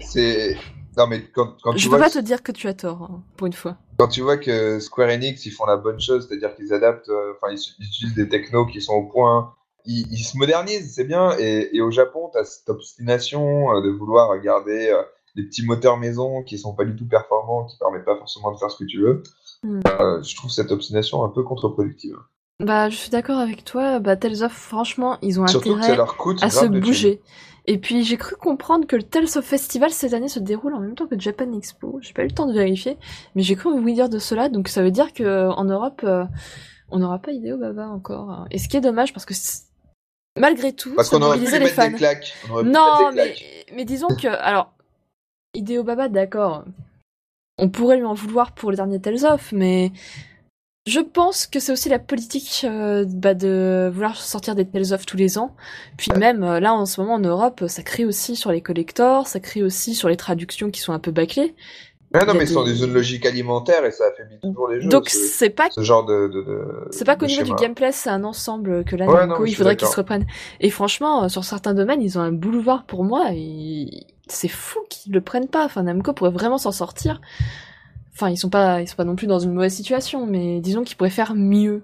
Non, mais quand, quand, tu Je peux vois, pas te dire que tu as tort, hein, pour une fois. quand tu vois que Square Enix, ils font la bonne chose, c'est-à-dire qu'ils adaptent, euh, enfin, ils, ils utilisent des technos qui sont au point, ils, ils se modernisent, c'est bien. Et, et au Japon, tu as cette obstination euh, de vouloir garder euh, des petits moteurs maison qui sont pas du tout performants, qui permettent pas forcément de faire ce que tu veux. Hmm. Euh, je trouve cette obstination un peu contre-productive. Bah, je suis d'accord avec toi. Bah, Tales of, franchement, ils ont Surtout intérêt à se bouger. Et puis j'ai cru comprendre que le Tales of Festival cette année se déroule en même temps que Japan Expo. J'ai pas eu le temps de vérifier, mais j'ai cru oui dire de cela. Donc ça veut dire que euh, en Europe, euh, on n'aura pas Hideo Baba encore. Et ce qui est dommage parce que malgré tout, Parce qu'on aurait pu les mettre fans. des claques. Non, des mais, claques. mais disons que alors Hideo Baba, d'accord, on pourrait lui en vouloir pour le dernier Tales of, mais Je pense que c'est aussi la politique euh, bah, de vouloir sortir des Tales of tous les ans. Puis même euh, là en ce moment en Europe, ça crie aussi sur les collectors, ça crie aussi sur les traductions qui sont un peu bâclées. Ouais, non, mais ce sont des- zones logiques alimentaires et ça affaiblit toujours les jeux. Donc ce, c'est pas ce genre de. de, de c'est pas qu'au niveau du gameplay, c'est un ensemble que là Ouais, non, mais je il faudrait qu'ils se reprennent. Et franchement, euh, sur certains domaines, ils ont un boulevard pour moi et c'est fou qu'ils le prennent pas. Enfin, Namco pourrait vraiment s'en sortir. Enfin, ils sont pas, ils sont pas non plus dans une mauvaise situation, mais disons qu'ils pourraient faire mieux.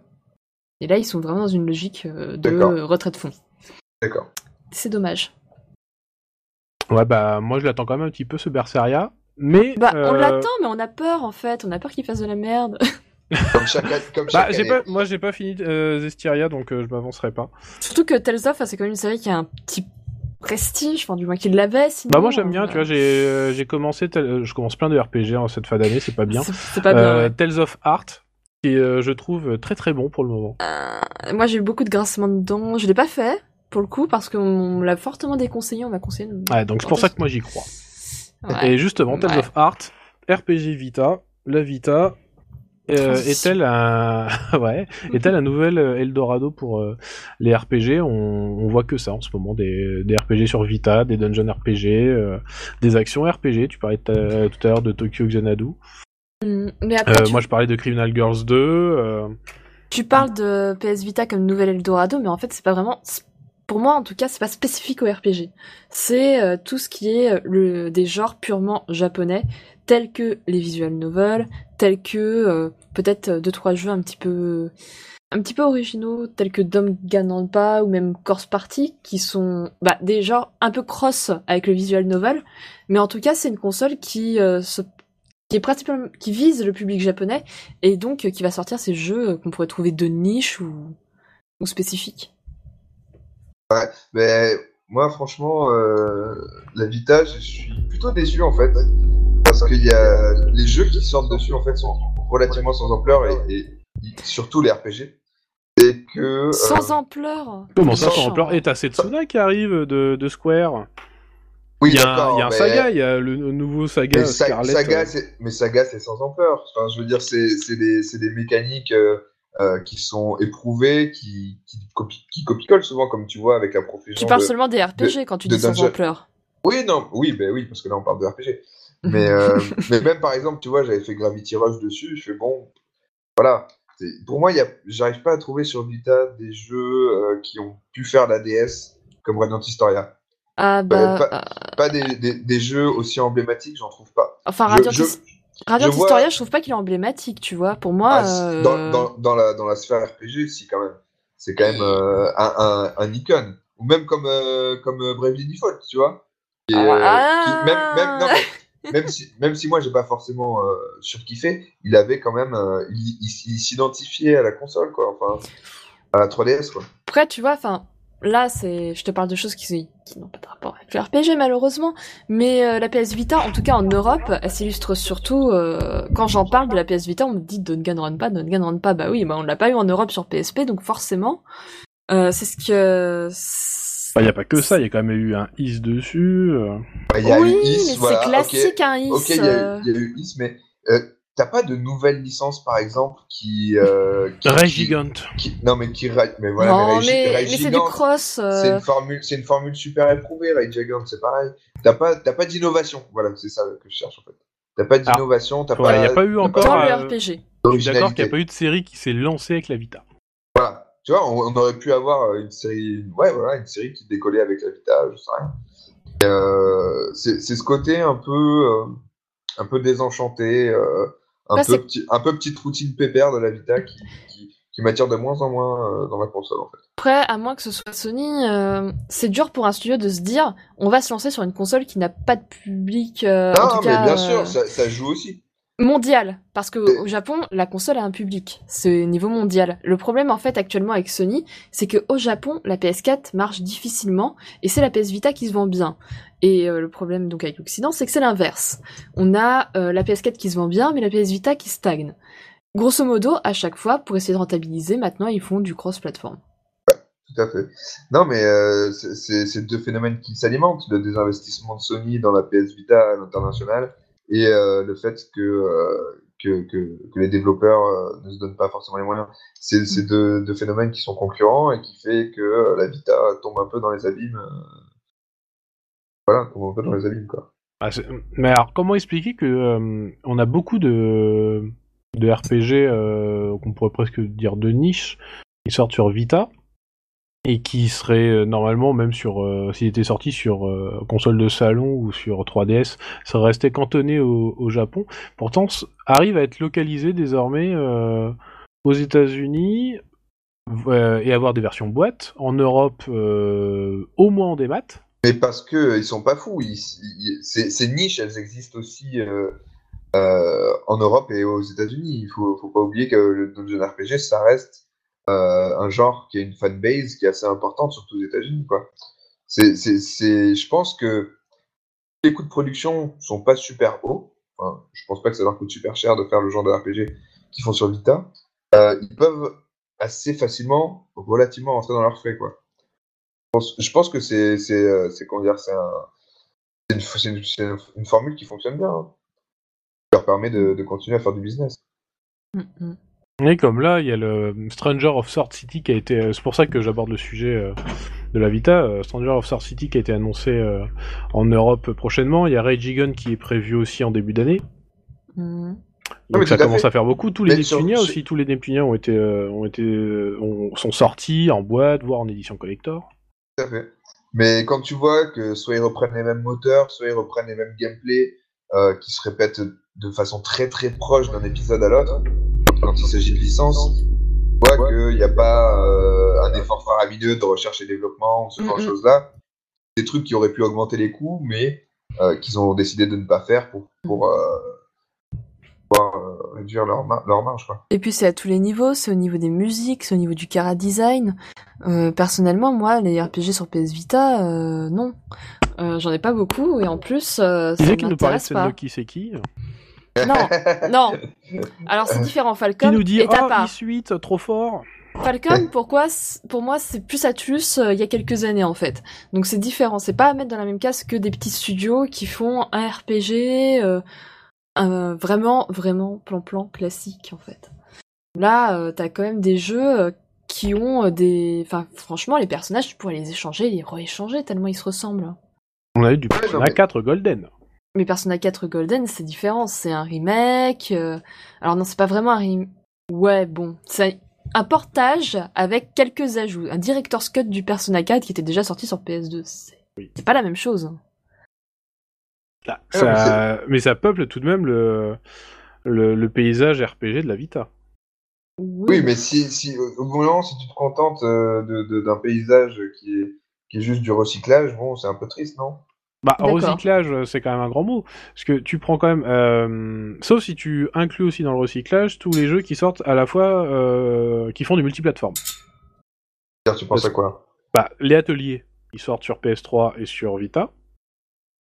Et là, ils sont vraiment dans une logique euh, de retrait de fonds. D'accord. C'est dommage. Ouais, bah moi je l'attends quand même un petit peu ce Berseria. Mais. Bah, on euh, l'attend, mais on a peur en fait. On a peur qu'il fasse de la merde. (laughs) Comme chaque, comme Bah, chaque année. pas, moi j'ai pas fini euh, Zestiria donc euh, je m'avancerai pas. Surtout que Tales of, c'est quand même une série qui a un petit prestige, enfin du moins qu'il l'avait. Sinon, Bah moi j'aime bien, euh, tu vois, j'ai euh, j'ai commencé, tel- euh, je commence plein de RPG en cette fin d'année, c'est pas bien. C'est pas bien. Euh, ouais. Tales of Art, qui je trouve très très bon pour le moment. Moi j'ai eu beaucoup de grincements dedans. Je l'ai pas fait pour le coup parce qu'on l'a fortement déconseillé. On m'a conseillé. de- Ouais, donc c'est pour ça que moi j'y crois. Ouais. Et justement, Tales Ouais. of Art, RPG Vita, la Vita, euh, est-elle un, (laughs) ouais, est-elle un nouvel euh, Eldorado pour euh, les RPG on, on voit que ça en ce moment, des, des RPG sur Vita, des dungeon RPG, euh, des actions RPG. Tu parlais tout à l'heure de Tokyo Xanadu. Mm, Mais après, Euh, tu, Moi, je parlais de Criminal Girls 2. euh, tu parles de PS Vita comme nouvel Eldorado, mais en fait c'est pas vraiment. Pour moi, en tout cas, c'est pas spécifique au RPG. C'est euh, tout ce qui est euh, le, des genres purement japonais, tels que les visual novels, tels que euh, peut-être euh, deux trois jeux un petit peu un petit peu originaux, tels que Danganronpa ou même Corse Party, qui sont bah, des genres un peu cross avec le visual novel, mais en tout cas, c'est une console qui euh, qui est principalement qui vise le public japonais et donc euh, qui va sortir ces jeux qu'on pourrait trouver de niche ou ou spécifiques. Mais moi, franchement, euh, la Vita, je suis plutôt déçu en fait. Parce qu'il y a les jeux qui sortent dessus en fait sont relativement sans ampleur et, et- et surtout les RPG. Et que. euh, Sans ampleur. Comment ça, Sans- ampleur Et t'as Setsuna qui arrive de, de Square. oui, Il y a, un- d'accord, il y a un mais- saga, il y a le nouveau saga Mais Sa- Scarlet. Saga, euh, c'est- mais Saga, c'est sans ampleur. Enfin, je veux dire, c'est des, mécaniques euh, euh, qui sont éprouvées, qui, qui, copie, qui copie-collent souvent, comme tu vois, avec la profusion. Tu parles de- seulement des RPG quand tu dis sans ampleur. Oui, non, oui, ben oui, parce que là, on parle de RPG. Mais, euh, (laughs) mais même, par exemple, tu vois, j'avais fait Gravity Rush dessus, je fais bon, voilà. Pour moi, il y a- j'arrive pas à trouver sur Vita des jeux euh, qui ont pu faire la DS comme Radiant Historia. Ah bah, pas- Pas des, des, des jeux aussi emblématiques, j'en trouve pas. enfin je- Radiant, je- His- Radiant je vois- Historia, je trouve pas qu'il est emblématique, tu vois. Pour moi, Ah, euh, dans, dans, dans, la, dans la sphère RPG, si, quand même. C'est quand même euh, un, un, un icône. Ou même comme, euh, comme Bravely Default, tu vois. Ah. qui- même, même, non, mais même, si, même si moi, j'ai pas forcément surkiffé, il avait quand même. il il- il s'identifiait à la console, quoi. Enfin, à la 3DS, quoi. Après, tu vois, enfin, là, c'est, je te parle de choses qui, qui n'ont pas de rapport avec le RPG, malheureusement. Mais euh, la PS Vita, en tout cas en Europe, elle s'illustre surtout, euh, quand j'en parle de la PS Vita, on me dit Danganronpa, Danganronpa, bah oui, bah on l'a pas eu en Europe sur PSP, donc forcément, euh, c'est ce que... Il n'y a pas que ça, il y a quand même eu un Is dessus. euh. Bah, y a oui, eu Is, mais voilà. c'est classique, un Is. Ok, il y, a euh, y a eu Is, mais euh, t'as pas de nouvelles licences, par exemple, qui. Euh, qui, Ray qui- Gigant. qui- Non, mais qui. Mais voilà, non, mais, mais, c'est du cross. euh, C'est une formule, c'est une formule super éprouvée, Ray Gigant, c'est pareil. T'as pas, t'as pas d'innovation. Voilà, c'est ça que je cherche en fait. T'as pas d'innovation, t'as Ah. Ouais, pas. y a pas eu encore, dans euh, le RPG. Je suis d'accord qu'il n'y a pas eu de série qui s'est lancée avec la Vita. Voilà. Tu vois, on, on aurait pu avoir euh, une série, ouais, voilà, une série qui décollait avec la Vita, je sais rien. Euh, c'est c'est ce côté un peu, euh, un peu désenchanté, euh, un peu c'est- petit, un peu petite routine pépère de la Vita qui, qui, qui m'attire de moins en moins euh, dans la console en fait. Après, à moins que ce soit Sony, euh, c'est dur pour un studio de se dire on va se lancer sur une console qui n'a pas de public. euh, en non, tout mais cas, bien euh, sûr, ça, ça joue aussi. Mondial, parce que au Japon, la console a un public. C'est niveau mondial. Le problème en fait actuellement avec Sony, c'est que au Japon, la PS4 marche difficilement et c'est la PS Vita qui se vend bien. Et euh, le problème donc avec l'Occident, c'est que c'est l'inverse. On a euh, la PS4 qui se vend bien, mais la PS Vita qui stagne. Grosso modo, à chaque fois, pour essayer de rentabiliser, maintenant ils font du cross-platform. Tout à fait. Non, mais euh, c'est deux phénomènes qui s'alimentent, le désinvestissement de Sony dans la PS Vita à l'international et euh, le fait que euh, que, que, que les développeurs euh, ne se donnent pas forcément les moyens. C'est c'est deux, deux phénomènes qui sont concurrents et qui fait que la Vita tombe un peu dans les abîmes. Voilà, tombe un peu dans les abîmes, quoi. Ah, mais alors, comment expliquer que euh, on a beaucoup de, de RPG euh, qu'on pourrait presque dire de niche qui sortent sur Vita? Et qui seraient euh, normalement même sur euh, s'il était sorti sur euh, console de salon ou sur 3DS, ça restait cantonné au, Japon. Pourtant, arrive à être localisé désormais aux États-Unis et avoir des versions boîte en Europe au moins en démat. Mais parce que ils sont pas fous. Ces, niches, elles existent aussi en Europe et aux États-Unis. Il faut, faut pas oublier que le dungeon RPG, ça reste euh, un genre qui a une fanbase qui est assez importante, surtout aux États-Unis, je pense que les coûts de production sont pas super hauts. Enfin, je pense pas que ça leur coûte super cher de faire le genre de RPG qu'ils font sur Vita. Euh, ils peuvent assez facilement, relativement rentrer dans leurs frais, quoi. Je pense, que c'est, une, formule qui fonctionne bien. hein. Leur permet de, de continuer à faire du business. Mm, mm. Et comme là, il y a le Stranger of Sword City qui a été. euh, C'est pour ça que j'aborde le sujet euh, de la Vita. euh, Stranger of Sword City qui a été annoncé euh, en Europe prochainement. Il y a Rage qui est prévu aussi en début d'année. Mm. Donc mais ça commence fait. à faire beaucoup. Tous les sur- aussi, tous les Neptunia ont été, ont été, ont- sont sortis en boîte, voire en édition collector. Tout à fait. Mais quand tu vois que soit ils reprennent les mêmes moteurs, soit ils reprennent les mêmes gameplays euh, qui se répètent de façon très très proche d'un épisode à l'autre, quand il s'agit de licence, tu vois qu'il n'y a pas euh, un effort faramineux de recherche et développement ou ce genre de choses-là. Des trucs qui auraient pu augmenter les coûts, mais euh, qu'ils ont décidé de ne pas faire pour, pour euh, pouvoir euh, réduire leur, mar- leur marge. Quoi. Et puis c'est à tous les niveaux, c'est au niveau des musiques, c'est au niveau du cara design. Euh, personnellement, moi, les RPG sur PS Vita, euh, non. Euh, J'en ai pas beaucoup et en plus, euh, ça disais qu'il nous parlait de m'intéresse pas. Seki. Non, non. Alors c'est différent, Qui Falcon nous dit et Oh, Tapa. e trop fort Falcon, pourquoi Pour moi, c'est plus Atlus euh, il y a quelques années en fait. Donc c'est différent. C'est pas à mettre dans la même case que des petits studios qui font un RPG euh, vraiment, vraiment plan-plan classique en fait. Là, euh, t'as quand même des jeux euh, qui ont euh, des. Enfin, franchement, les personnages, tu pourrais les échanger, les rééchanger tellement ils se ressemblent. On a eu du Ouais, Persona non, mais- 4 Golden. Mais Persona 4 Golden, c'est différent. C'est un remake. euh, Alors non, c'est pas vraiment un remake. Ouais, bon. C'est un portage avec quelques ajouts. Un director's cut du Persona 4 qui était déjà sorti sur PS2. C'est Oui. pas la même chose. Là, Ah, ça- mais ça peuple tout de même le, le, le paysage RPG de la Vita. Oui, mais si, si au bout d'un moment, si tu te contentes euh, de- de- d'un paysage qui est, qui est juste du recyclage, bon, c'est un peu triste, non? Bah, recyclage, euh, c'est quand même un grand mot. Parce que tu prends quand même. euh, sauf si tu inclus aussi dans le recyclage tous les jeux qui sortent à la fois. euh, qui font du multiplateforme. C'est-à-dire, Tu penses Parce- à quoi? Bah, les ateliers, ils sortent sur PS3 et sur Vita.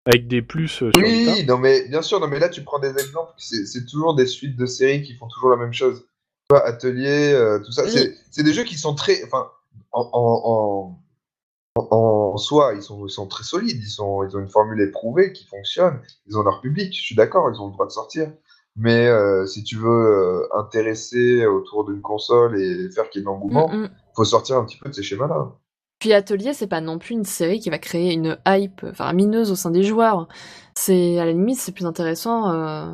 Avec des plus sur Vita. Oui, non mais bien sûr, non mais là tu prends des exemples, c'est toujours des suites de séries qui font toujours la même chose. Tu vois, Atelier, euh, tout ça, Oui. c'est c'est des jeux qui sont très, enfin, en, en, en, en- soi, ils sont, ils sont très solides, ils, sont, ils ont une formule éprouvée qui fonctionne, ils ont leur public, je suis d'accord, ils ont le droit de sortir. Mais euh, si tu veux euh, intéresser autour d'une console et faire qu'il y ait de l'engouement, Mm, mm. faut sortir un petit peu de ces schémas-là. Puis Atelier, c'est pas non plus une série qui va créer une hype faramineuse au sein des joueurs. C'est à la limite, c'est plus intéressant, euh,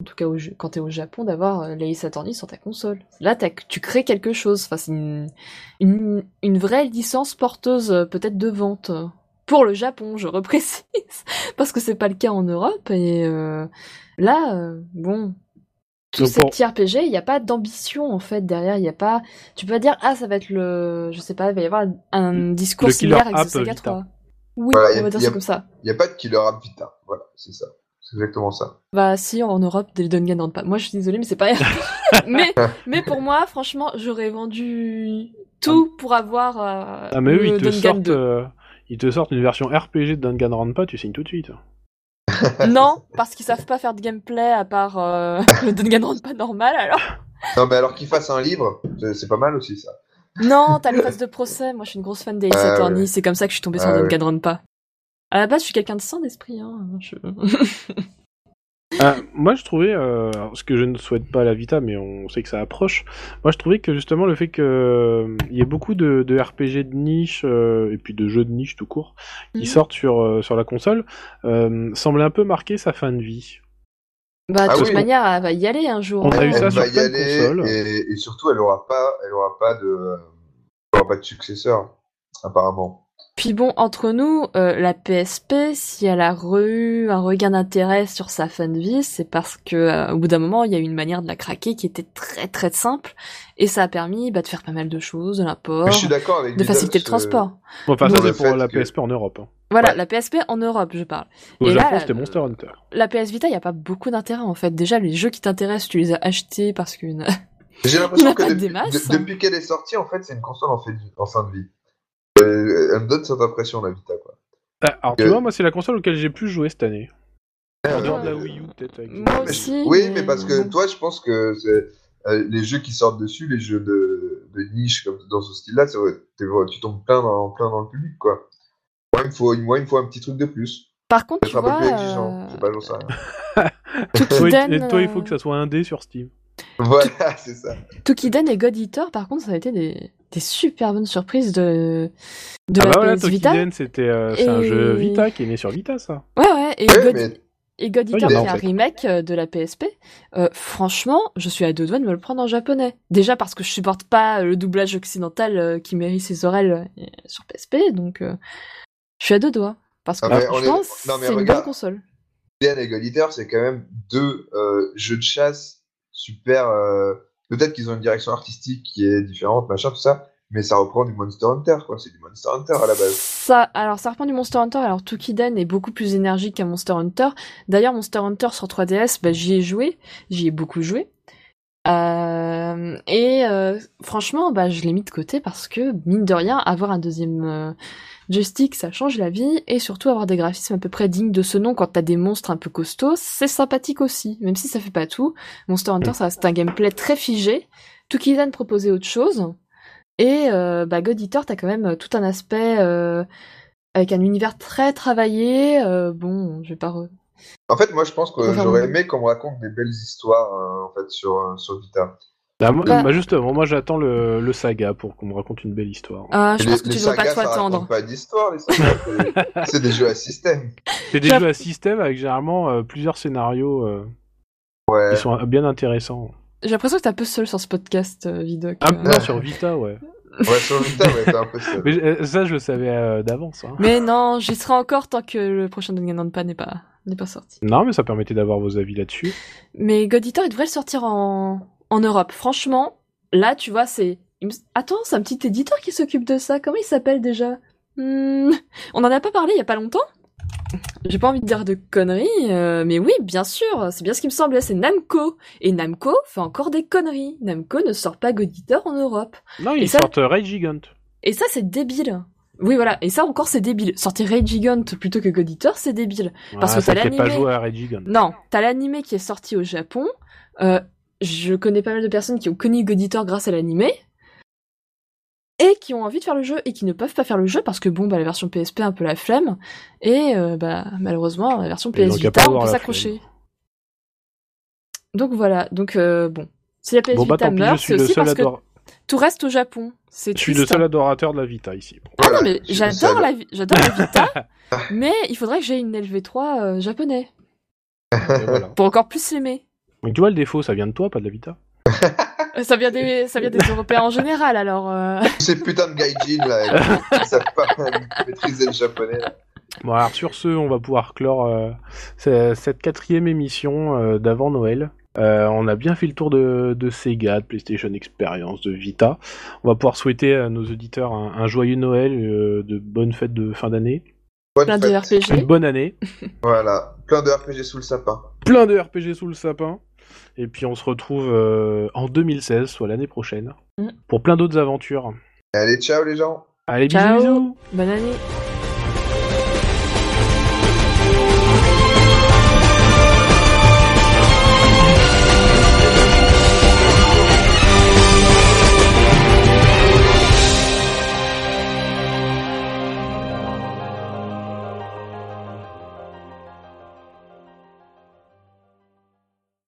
en tout cas au, quand t'es au Japon, d'avoir euh, l'Ace Attorney sur ta console. Là, tu crées quelque chose. Enfin, c'est une, une, une vraie licence porteuse euh, peut-être de vente pour le Japon, je reprécise, (laughs) parce que c'est pas le cas en Europe. Et euh, là, euh, bon. Tous ces petits RPG, il n'y a pas d'ambition en fait derrière. Il y a pas. Tu peux pas dire ah ça va être le, je sais pas, il va y avoir un discours le similaire killer avec Saga Vita. 3. Oui, Voilà, on va dire ça comme ça. Il n'y a pas de killer app Vita, voilà, c'est ça. C'est exactement ça. Bah si en Europe des Dungeon pas. Moi je suis désolée mais c'est pas. (laughs) mais mais pour moi franchement j'aurais vendu tout pour avoir euh, Ah, mais eux, le ils te, sortent, 2. euh, ils te sortent une version RPG de Danganronpa, tu signes tout de suite. (laughs) Non parce qu'ils savent pas faire de gameplay à part euh, (laughs) le Dungeon pas normal alors. Non, mais alors qu'ils fassent un livre, c'est- pas mal aussi ça. Non t'as le phase de procès. Moi je suis une grosse fan d'Ace Ah, Attorney. ouais. C'est comme ça que je suis tombée sur Ah, ouais. Danganronpa. À la base je suis quelqu'un de sain d'esprit hein. Je... Ah, (laughs) moi, je trouvais, euh, ce que je ne souhaite pas à la Vita, mais on sait que ça approche. Moi, je trouvais que justement le fait que euh, y ait beaucoup de, de RPG de niche euh, et puis de jeux de niche tout court qui Mhm. sortent sur euh, sur la console euh, semblait un peu marquer sa fin de vie. Bah, de Ah toute oui. manière, elle va y aller un jour. On a eu ça elle sur va y aller et, et surtout elle aura pas, elle aura pas de, elle aura pas de successeur apparemment. Puis bon, entre nous, euh, la PSP, si elle a eu un regain d'intérêt sur sa fin de vie, c'est parce que euh, au bout d'un moment, il y a eu une manière de la craquer qui était très très simple, et ça a permis bah, de faire pas mal de choses, de l'import, Mais je suis d'accord avec de faciliter le euh, transport. Enfin, ça c'est pour la que- PSP en Europe. hein. Voilà, Ouais. la PSP en Europe, je parle. Au Et là, Japon, c'était Monster Hunter. La PS Vita, il y a pas beaucoup d'intérêt en fait. Déjà, les jeux qui t'intéressent, tu les as achetés parce qu'une. J'ai On l'impression (laughs) a que depuis, de- depuis qu'elle est sortie, en fait, c'est une console en, fait, en fin de vie. Euh, elle me donne cette impression, la Vita, quoi. Ah, alors tu Euh, vois, moi c'est la console auquel j'ai plus joué cette année. En Euh, dehors de la Wii U peut-être. avec- Moi mais- aussi. Oui, mais parce que toi, je pense que c'est euh, les jeux qui sortent dessus, les jeux de, de niche comme dans ce style-là, tu tombes plein dans, plein dans le public, quoi. Moi, il me faut, moi, il me faut un petit truc de plus. Par contre, tu Être un peu vois, plus exigeant. euh, Je sais pas, j'en sais (laughs) rien. Toi, Tukiden, et toi, il faut que ça soit un dé sur Steam. Voilà, (laughs) c'est ça. Tukiden et God Eater, par contre, ça a été des, des super bonnes surprises de, de ah la bah voilà, PS Vita. C'était euh, c'est un jeu Vita qui est né sur Vita, ça. Ouais, ouais, et Ouais, God, mais et God il y Eater, a, qui est un fait. remake euh, de la PSP. Euh, franchement, je suis à deux doigts de me le prendre en japonais. Déjà parce que je supporte pas le doublage occidental qui mérite ses oreilles sur PSP, donc euh, je suis à deux doigts. Parce que Ah, franchement, est- c'est une regarde. bonne console. Alien et God Eater, c'est quand même deux euh, jeux de chasse super. Peut-être qu'ils ont une direction artistique qui est différente, machin, tout ça, mais ça reprend du Monster Hunter, quoi. C'est du Monster Hunter à la base. Ça, alors ça reprend du Monster Hunter. Alors Tukiden est beaucoup plus énergique qu'un Monster Hunter. D'ailleurs, Monster Hunter sur 3DS, bah, j'y ai joué, j'y ai beaucoup joué. Euh, et euh, franchement, bah, je l'ai mis de côté parce que mine de rien, avoir un deuxième euh, joystick, ça change la vie, et surtout avoir des graphismes à peu près dignes de ce nom quand t'as des monstres un peu costauds, c'est sympathique aussi, même si ça fait pas tout. Monster Hunter, ça c'est un gameplay très figé. Tukiden proposait autre chose. Et euh, bah, God Eater, t'as quand même tout un aspect euh, avec un univers très travaillé. euh, bon, je vais pas. re- En fait, moi, je pense que j'aurais aimé qu'on me raconte des belles histoires, en fait, sur, sur Vita. Bah, moi- Bah- bah, justement, moi j'attends le, le saga pour qu'on me raconte une belle histoire. Ah, je Les- pense que tu devrais pas sagas, trop ça attendre. raconte pas d'histoire, les sagas. c'est- des jeux à système. (laughs) C'est des jeux à système avec généralement euh, plusieurs scénarios euh, Ouais. qui sont bien intéressants. J'ai l'impression que t'es un peu seul sur ce podcast, euh, Vidoc. Ah, euh. non, sur Vita, ouais. (laughs) Ouais, sur Vita, ouais, t'es un peu seul. Mais euh, ça, je le savais euh, d'avance. hein. Mais non, j'y serai encore tant que le prochain Danganronpa n'est pas n'est pas sorti. Non, mais ça permettait d'avoir vos avis là-dessus. Mais God Eater, il devrait le sortir en en Europe. Franchement, là, tu vois, c'est Attends, c'est un petit éditeur qui s'occupe de ça. Comment il s'appelle déjà? Hmm, On en a pas parlé il y a pas longtemps? J'ai pas envie de dire de conneries, euh, mais oui, bien sûr, c'est bien ce qui me semblait, c'est Namco. Et Namco fait encore des conneries. Namco ne sort pas God Eater en Europe. Non, ils ça- sortent Rage Gigant. Et ça, c'est débile. Oui, voilà. Et ça, encore, c'est débile. Sortir Rage Gigant plutôt que God Eater, c'est débile. Parce Ah, que t'as fait pas l'animé. jouer à Rage Gigant. Non, t'as l'animé qui est sorti au Japon. Euh, je connais pas mal de personnes qui ont connu God Eater grâce à l'animé. Et qui ont envie de faire le jeu et qui ne peuvent pas faire le jeu parce que bon, bah, la version PSP a un peu la flemme. Et euh, bah, malheureusement, la version PS Vita, on peut s'accrocher. Donc voilà. Donc euh, bon. Si la PS Bon, bah Vita meurt, c'est aussi parce que tout reste au Japon. Je suis le seul adorateur de la Vita ici. Ah non, mais j'adore la, j'adore la Vita, (laughs) mais il faudrait que j'ai une LV3 euh, japonais voilà. pour encore plus l'aimer. Mais tu vois, le défaut, ça vient de toi, pas de la Vita. Euh, Ça vient des, ça vient des (laughs) Européens en général, alors. euh. Ces putains de gaijin, là, qui savent pas maîtriser le japonais, là. Bon, alors sur ce, on va pouvoir clore euh, ce- cette quatrième émission euh, d'avant Noël. Euh, on a bien fait le tour de, de Sega, de PlayStation Experience, de Vita. On va pouvoir souhaiter à nos auditeurs un, un joyeux Noël, euh, de bonnes fêtes de fin d'année, Bonne Plein de une RPG. bonne année, Voilà, plein de RPG sous le sapin. plein de RPG sous le sapin. Et puis on se retrouve euh, en 2016, soit l'année prochaine, Mm. pour plein d'autres aventures. Allez, ciao les gens Allez, Ciao. bisous bisous Bonne année.